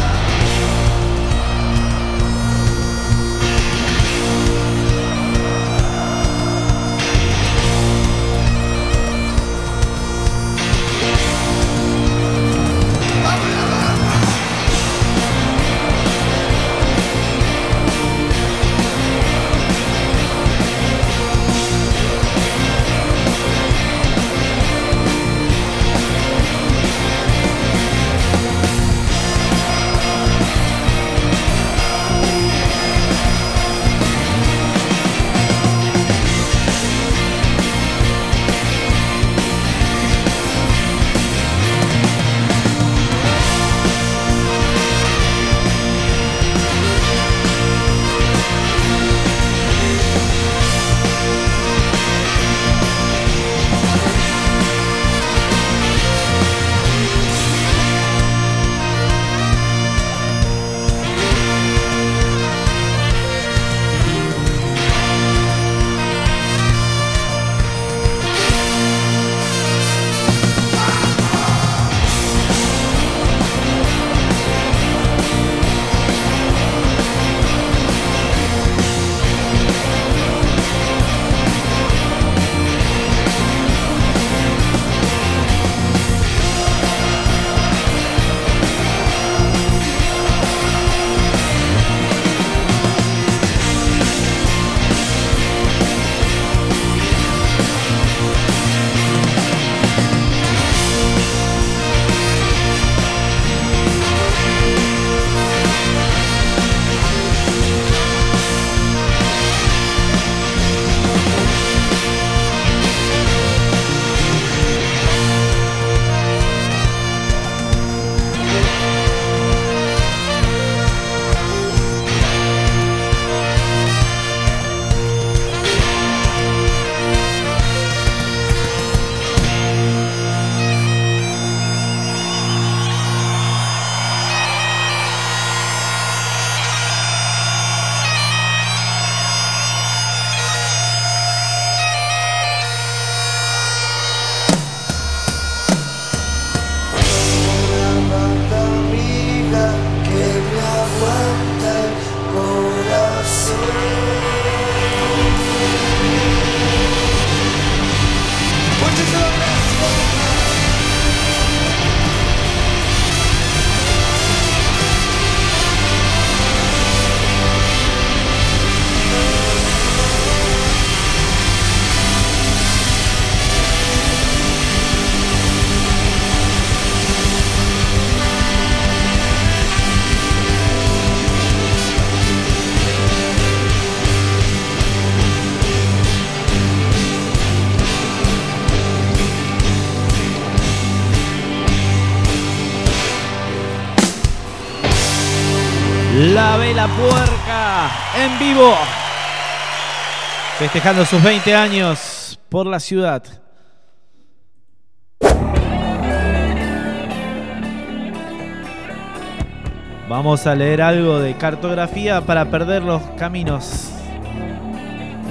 Puerca en vivo. Festejando sus 20 años por la ciudad. Vamos a leer algo de cartografía para perder los caminos.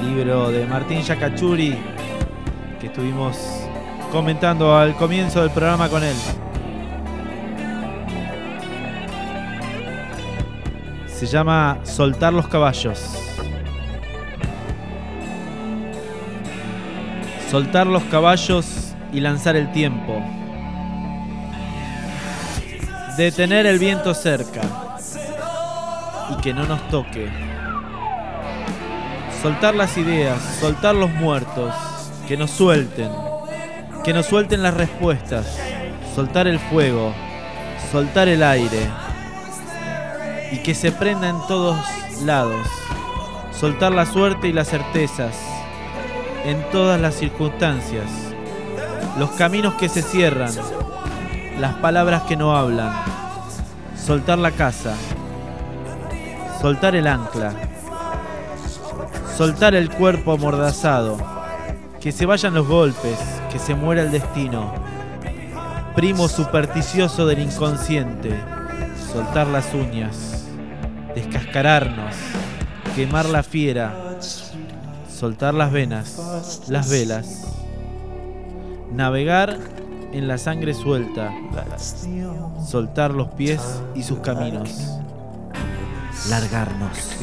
Libro de Martín Yacachuri que estuvimos comentando al comienzo del programa con él. Se llama Soltar los caballos. Soltar los caballos y lanzar el tiempo. Detener el viento cerca y que no nos toque. Soltar las ideas, soltar los muertos, que nos suelten, que nos suelten las respuestas, soltar el fuego, soltar el aire y que se prenda en todos lados, soltar la suerte y las certezas en todas las circunstancias, los caminos que se cierran, las palabras que no hablan, soltar la casa, soltar el ancla, soltar el cuerpo amordazado, que se vayan los golpes, que se muera el destino, primo supersticioso del inconsciente, soltar las uñas, descascararnos, quemar la fiera, soltar las venas, las velas, navegar en la sangre suelta, soltar los pies y sus caminos, largarnos.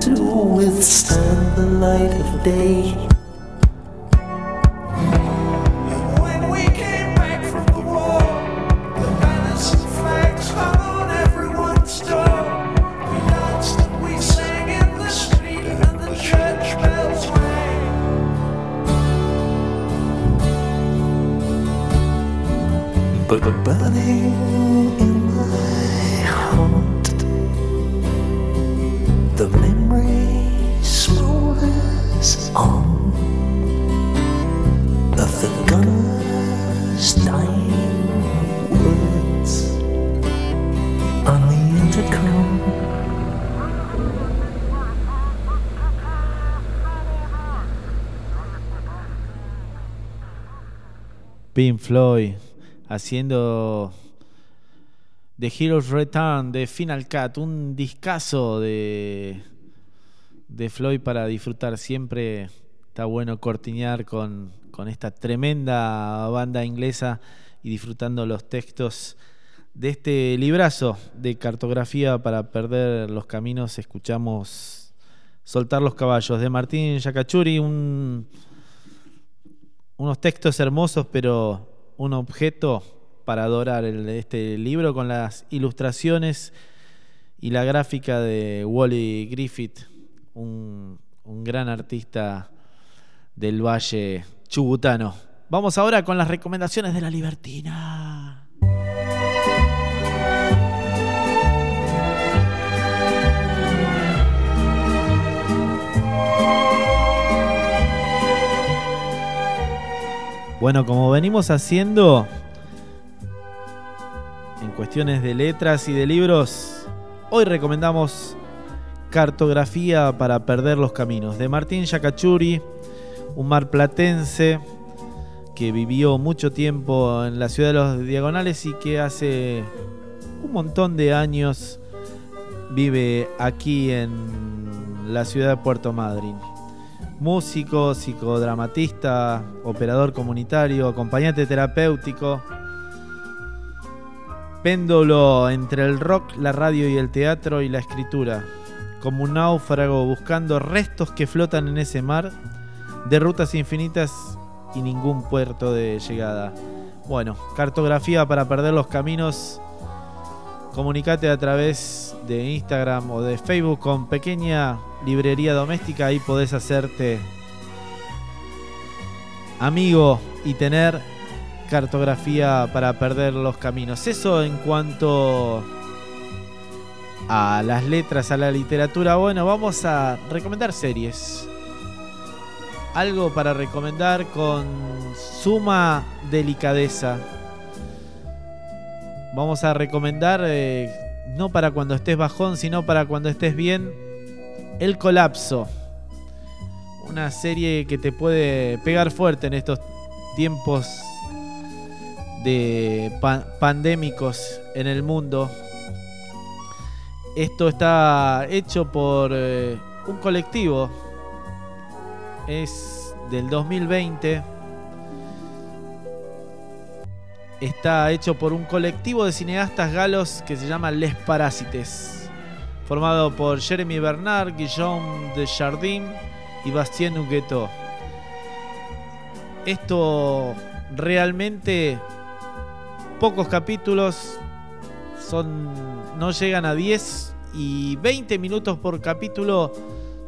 To withstand the light of day. Pink Floyd haciendo The Hero's Return de Final Cut, un discazo de, de Floyd para disfrutar. Siempre está bueno cortiñar con, con esta tremenda banda inglesa y disfrutando los textos de este librazo de cartografía para perder los caminos. Escuchamos Soltar los caballos de Martín Yacachuri, un, unos textos hermosos, pero un objeto para adorar este libro con las ilustraciones y la gráfica de Wally Griffith, un, un gran artista del Valle Chubutano. Vamos ahora con las recomendaciones de la Libertina. Bueno, como venimos haciendo en cuestiones de letras y de libros, hoy recomendamos Cartografía para perder los caminos de Martín Yacachuri, un marplatense que vivió mucho tiempo en la ciudad de los Diagonales y que hace un montón de años vive aquí en la ciudad de Puerto Madryn. Músico, psicodramatista, operador comunitario, acompañante terapéutico, péndulo entre el rock, la radio y el teatro y la escritura, como un náufrago buscando restos que flotan en ese mar de rutas infinitas y ningún puerto de llegada. Bueno, cartografía para perder los caminos. Comunicate a través de Instagram o de Facebook con pequeña librería doméstica. Ahí podés hacerte amigo y tener cartografía para perder los caminos. Eso en cuanto a las letras, a la literatura, bueno, vamos a recomendar series. Algo para recomendar con suma delicadeza. Vamos a recomendar, eh, no para cuando estés bajón, sino para cuando estés bien, El Colapso. Una serie que te puede pegar fuerte en estos tiempos de pa- pandémicos en el mundo. Esto está hecho por eh, un colectivo. Es del 2020. Está hecho por un colectivo de cineastas galos que se llama Les Parásites. Formado por Jeremy Bernard, Guillaume de Jardin y Bastien Huguetto. Esto realmente pocos capítulos son no llegan a 10 y 20 minutos por capítulo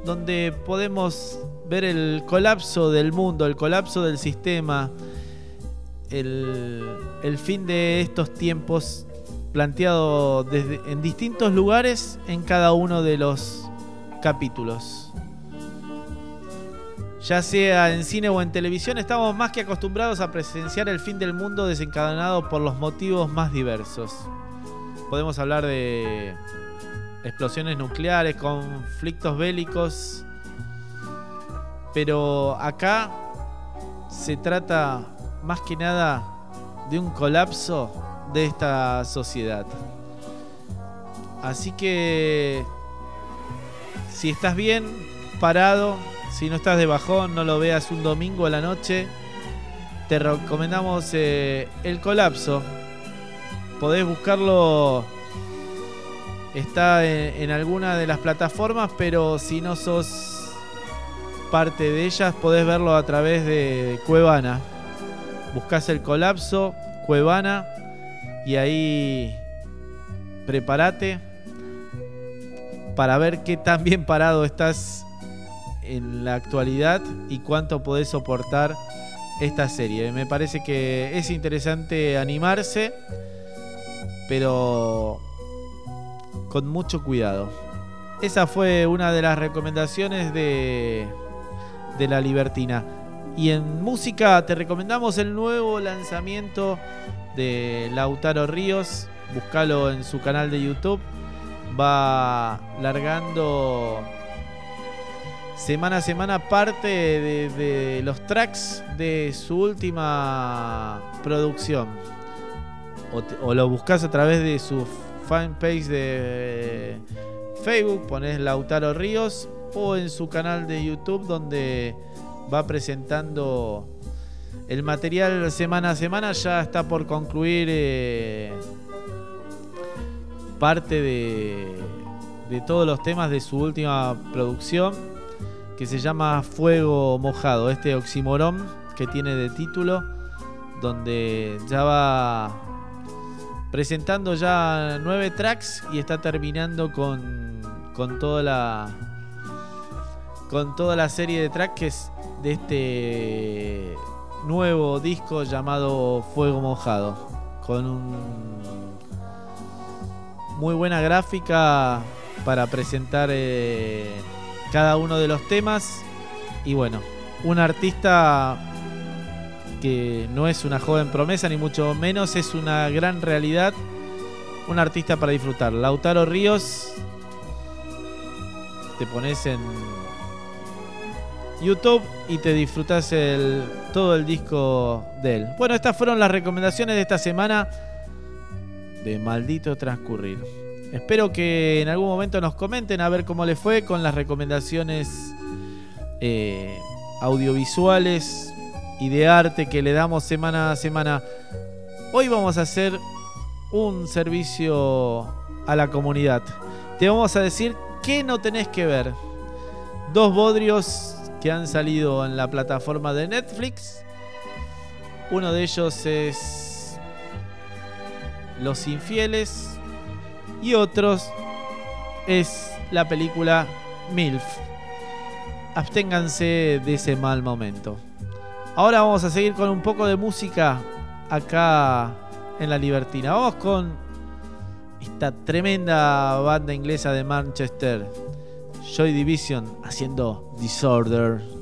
donde podemos ver el colapso del mundo, el colapso del sistema, el fin de estos tiempos planteado desde, en distintos lugares en cada uno de los capítulos. Ya sea en cine o en televisión, estamos más que acostumbrados a presenciar el fin del mundo desencadenado por los motivos más diversos. Podemos hablar de explosiones nucleares, conflictos bélicos, pero acá se trata más que nada de un colapso de esta sociedad. Así que si estás bien parado, si no estás de bajón, no lo veas un domingo a la noche, te recomendamos eh, El Colapso. Podés buscarlo, está en, alguna de las plataformas, pero si no sos parte de ellas, podés verlo a través de Cuevana. Buscás El Colapso, Cuevana, y ahí prepárate para ver qué tan bien parado estás en la actualidad y cuánto podés soportar esta serie. Me parece que es interesante animarse, pero con mucho cuidado. Esa fue una de las recomendaciones de, de La Libertina. Y en música te recomendamos el nuevo lanzamiento de Lautaro Ríos. Búscalo en su canal de YouTube. Va largando semana a semana parte de, los tracks de su última producción. O, o lo buscas a través de su fanpage de Facebook, pones Lautaro Ríos, o en su canal de YouTube donde va presentando el material semana a semana. Ya está por concluir eh, parte de, de todos los temas de su última producción que se llama Fuego Mojado, este oximorón que tiene de título, donde ya va presentando ya nueve tracks y está terminando con, con toda la con toda la serie de tracks de este nuevo disco llamado Fuego Mojado, con un muy buena gráfica para presentar eh, cada uno de los temas. Y bueno, un artista que no es una joven promesa, ni mucho menos, es una gran realidad. Un artista para disfrutar. Lautaro Ríos, te pones en YouTube y te disfrutas el, todo el disco de él. Bueno, estas fueron las recomendaciones de esta semana de Maldito Transcurrir. Espero que en algún momento nos comenten a ver cómo les fue con las recomendaciones eh, audiovisuales y de arte que le damos semana a semana. Hoy vamos a hacer un servicio a la comunidad. Te vamos a decir qué no tenés que ver. Dos bodrios que han salido en la plataforma de Netflix. Uno de ellos es Los Infieles y otros es la película MILF. Absténganse de ese mal momento. Ahora vamos a seguir con un poco de música acá en la Libertina. Vamos con esta tremenda banda inglesa de Manchester, Joy Division, haciendo Disorder.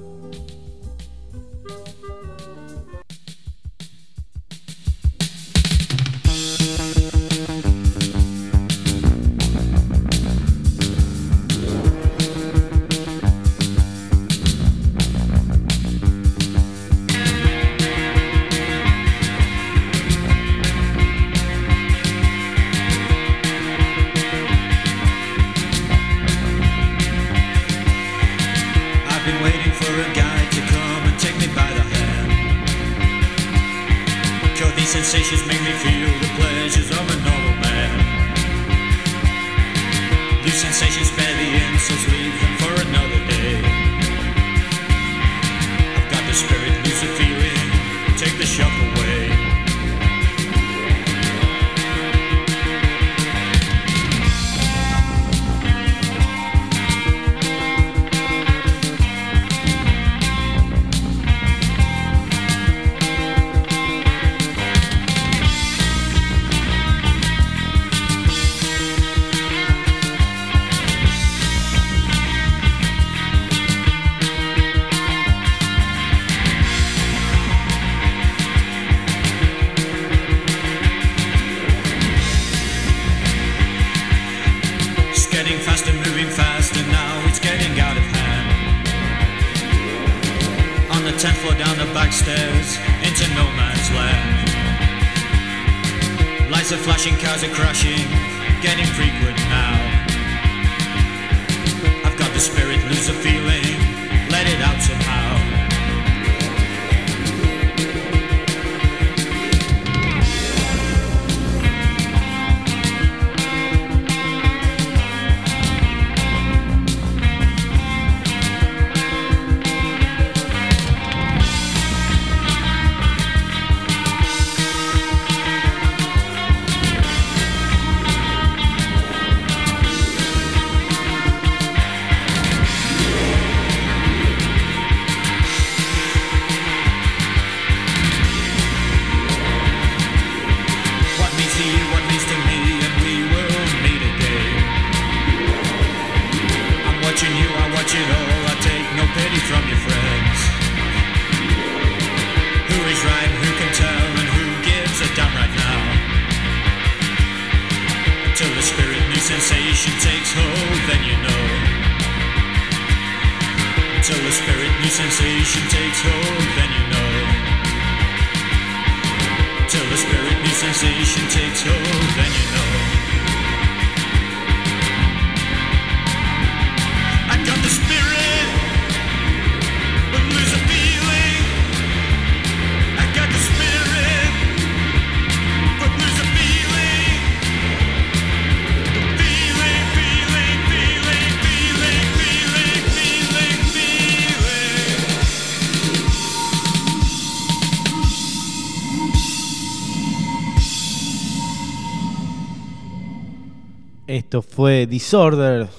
Esto fue Disorder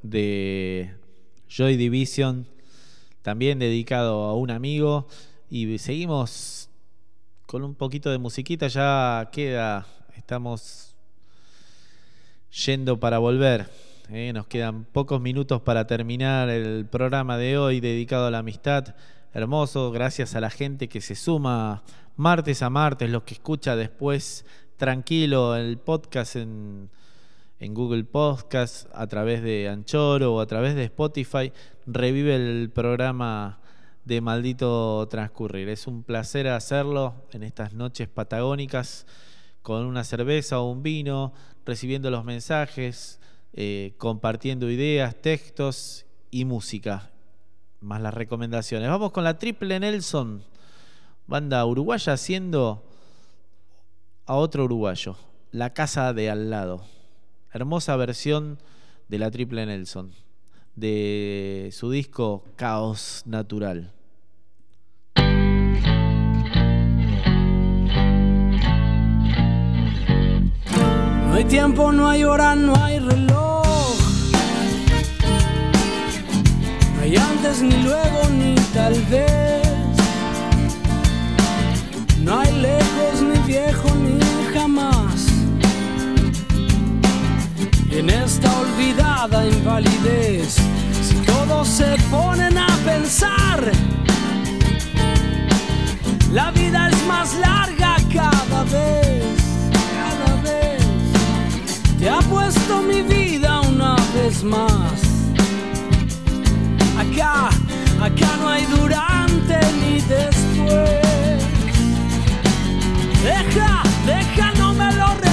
de Joy Division, también dedicado a un amigo. Y seguimos con un poquito de musiquita, ya queda, estamos yendo para volver. ¿eh? Nos quedan pocos minutos para terminar el programa de hoy dedicado a la amistad. Hermoso, gracias a la gente que se suma martes a martes, los que escucha después tranquilo el podcast en, en Google Podcast, a través de Anchoro o a través de Spotify, revive el programa de Maldito Transcurrir. Es un placer hacerlo en estas noches patagónicas con una cerveza o un vino, recibiendo los mensajes, eh, compartiendo ideas, textos y música, más las recomendaciones. Vamos con la Triple Nelson, banda uruguaya haciendo a otro uruguayo, La Casa de Al lado. Hermosa versión de la Triple Nelson, de su disco Caos Natural. No hay tiempo, no hay hora, no hay reloj. No hay antes, ni luego, ni tal vez. en esta olvidada invalidez. Si todos se ponen a pensar, la vida es más larga cada vez, cada vez. Te ha puesto mi vida una vez más. Acá, acá no hay durante ni después. Deja, deja, no me lo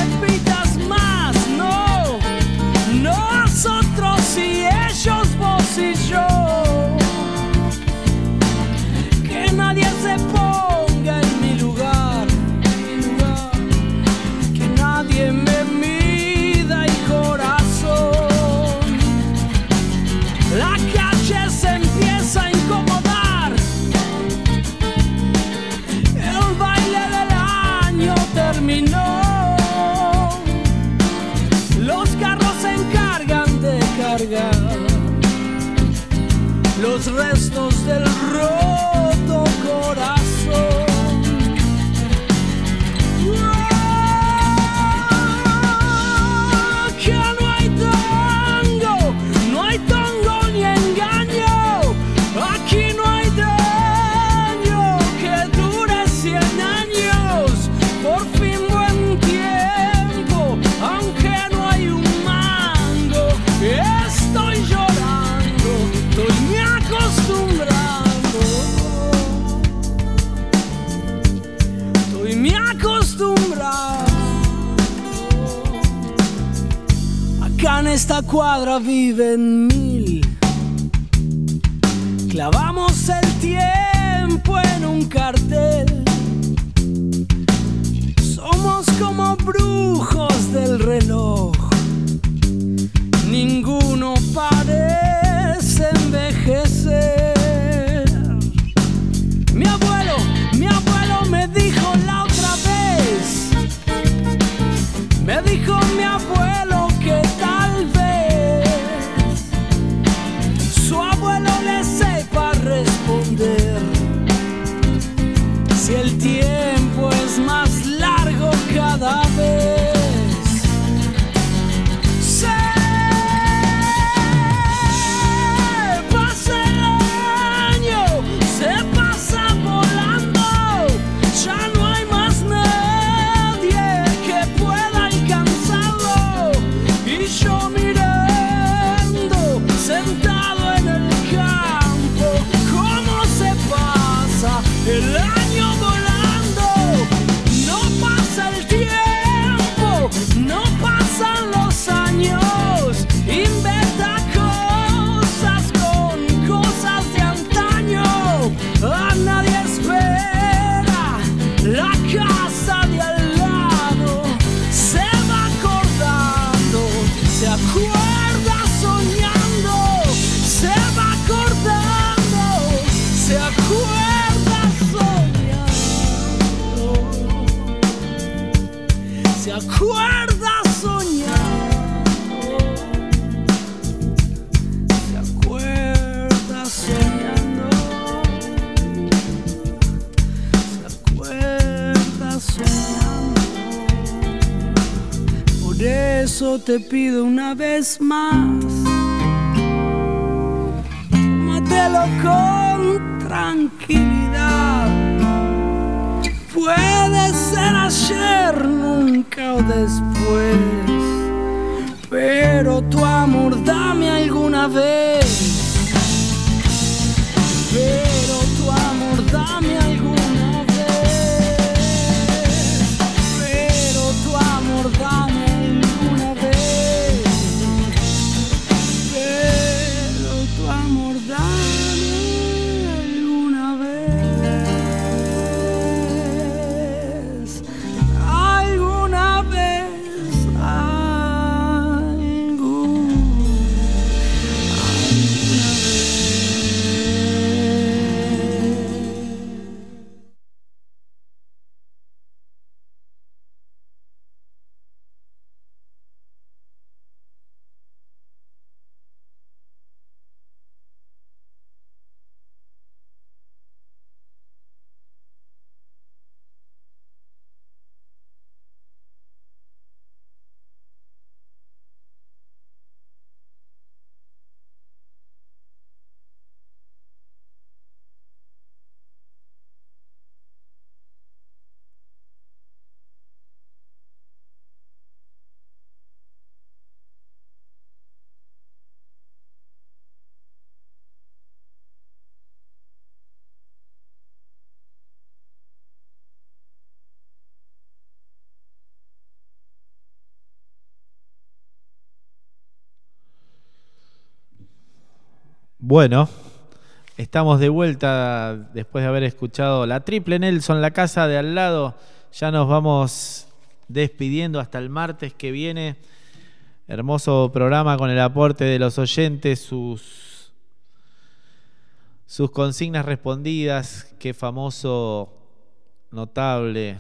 esta cuadra viven mil. Clavamos el tiempo en un cartel te pido una vez más. Tómatelo con tranquilidad. Puede ser ayer, nunca o después. Pero tu amor dame alguna vez. Bueno, estamos de vuelta después de haber escuchado la triple Nelson, la casa de al lado. Ya nos vamos despidiendo hasta el martes que viene. Hermoso programa con el aporte de los oyentes, sus, sus consignas respondidas. Qué famoso, notable.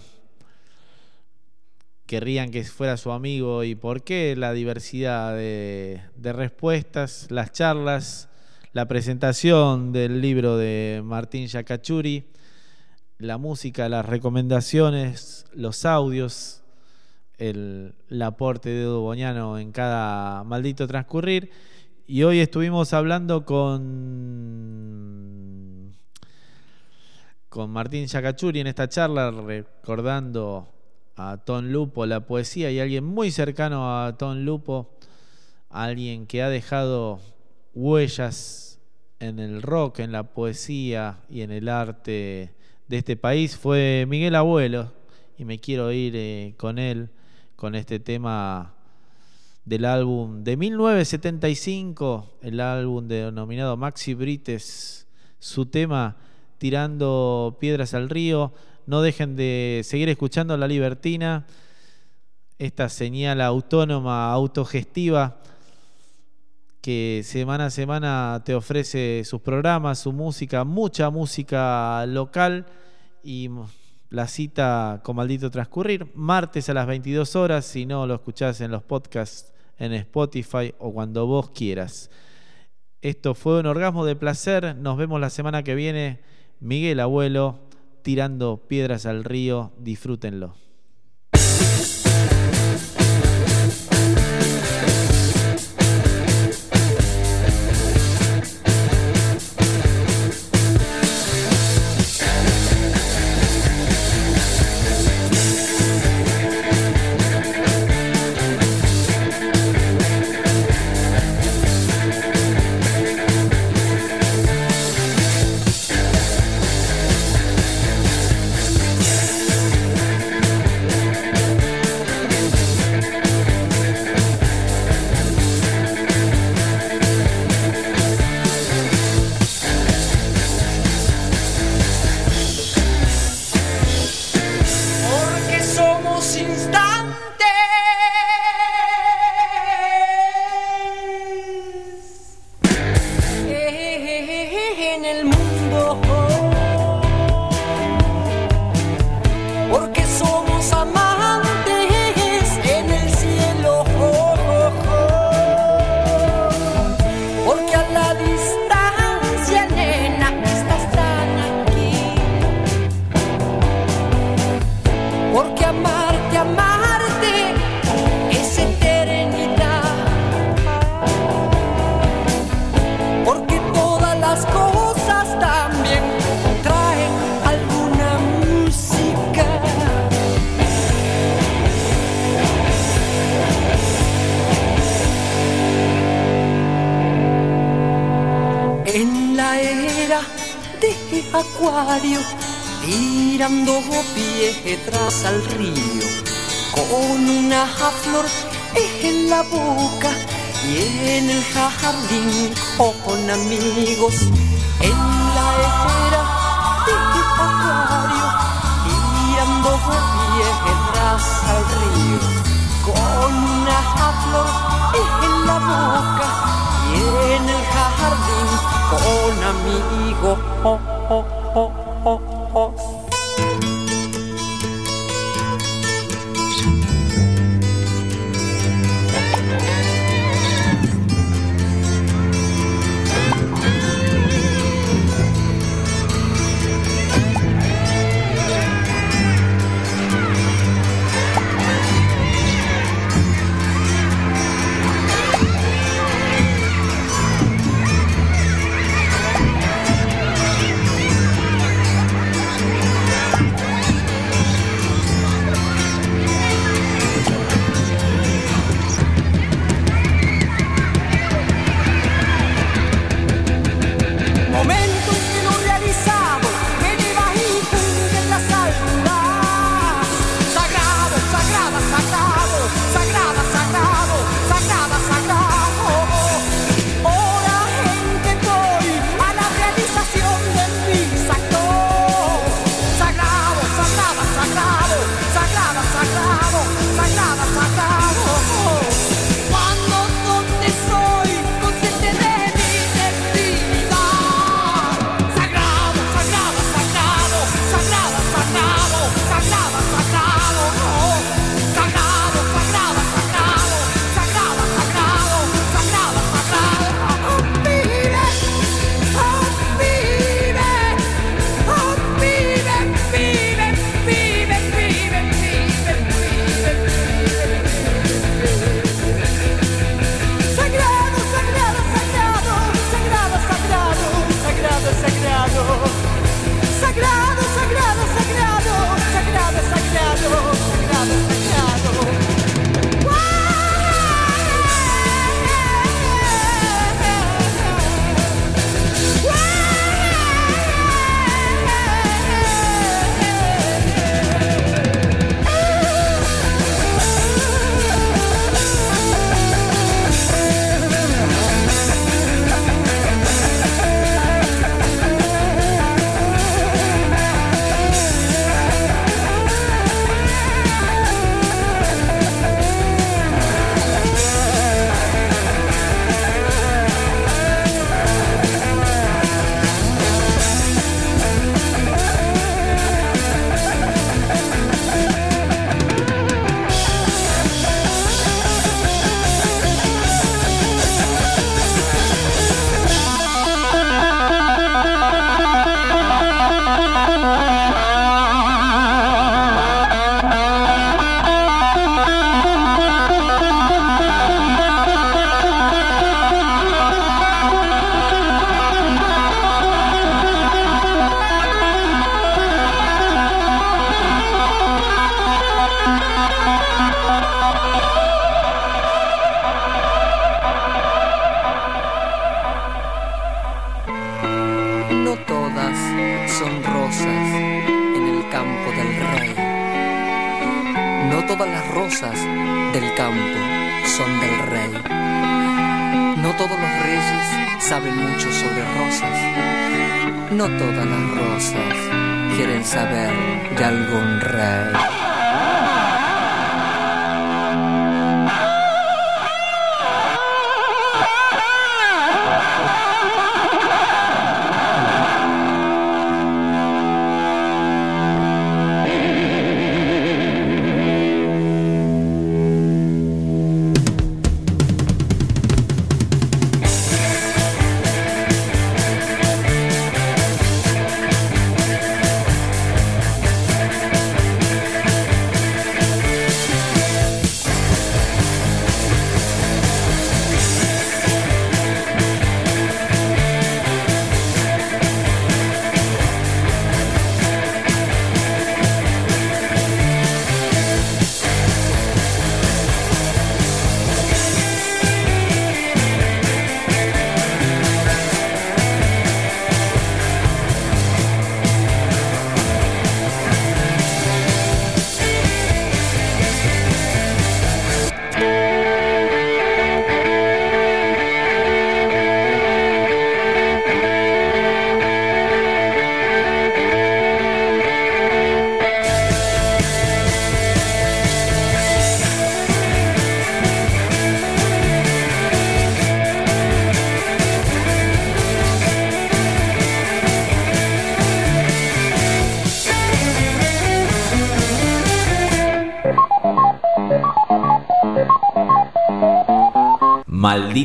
Querrían que fuera su amigo y por qué la diversidad de, de respuestas, las charlas, la presentación del libro de Martín Yacachuri, la música, las recomendaciones, los audios, el, aporte de Edu Boñano en cada maldito transcurrir. Y hoy estuvimos hablando con, con Martín Yacachuri en esta charla, recordando a Ton Lupo la poesía y alguien muy cercano a Ton Lupo, alguien que ha dejado huellas en el rock, en la poesía y en el arte de este país fue Miguel Abuelo y me quiero ir eh, con él con este tema del álbum de 1975, el álbum denominado Maxi Brites, su tema Tirando Piedras al Río. No dejen de seguir escuchando La Libertina, esta señal autónoma, autogestiva que semana a semana te ofrece sus programas, su música, mucha música local y la cita con maldito transcurrir, martes a las 22 horas, si no lo escuchás en los podcasts en Spotify o cuando vos quieras. Esto fue un orgasmo de placer, nos vemos la semana que viene, Miguel Abuelo, tirando piedras al río, disfrútenlo.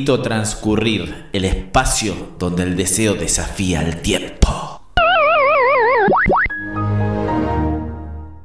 transcurrir, el espacio donde el deseo desafía al tiempo.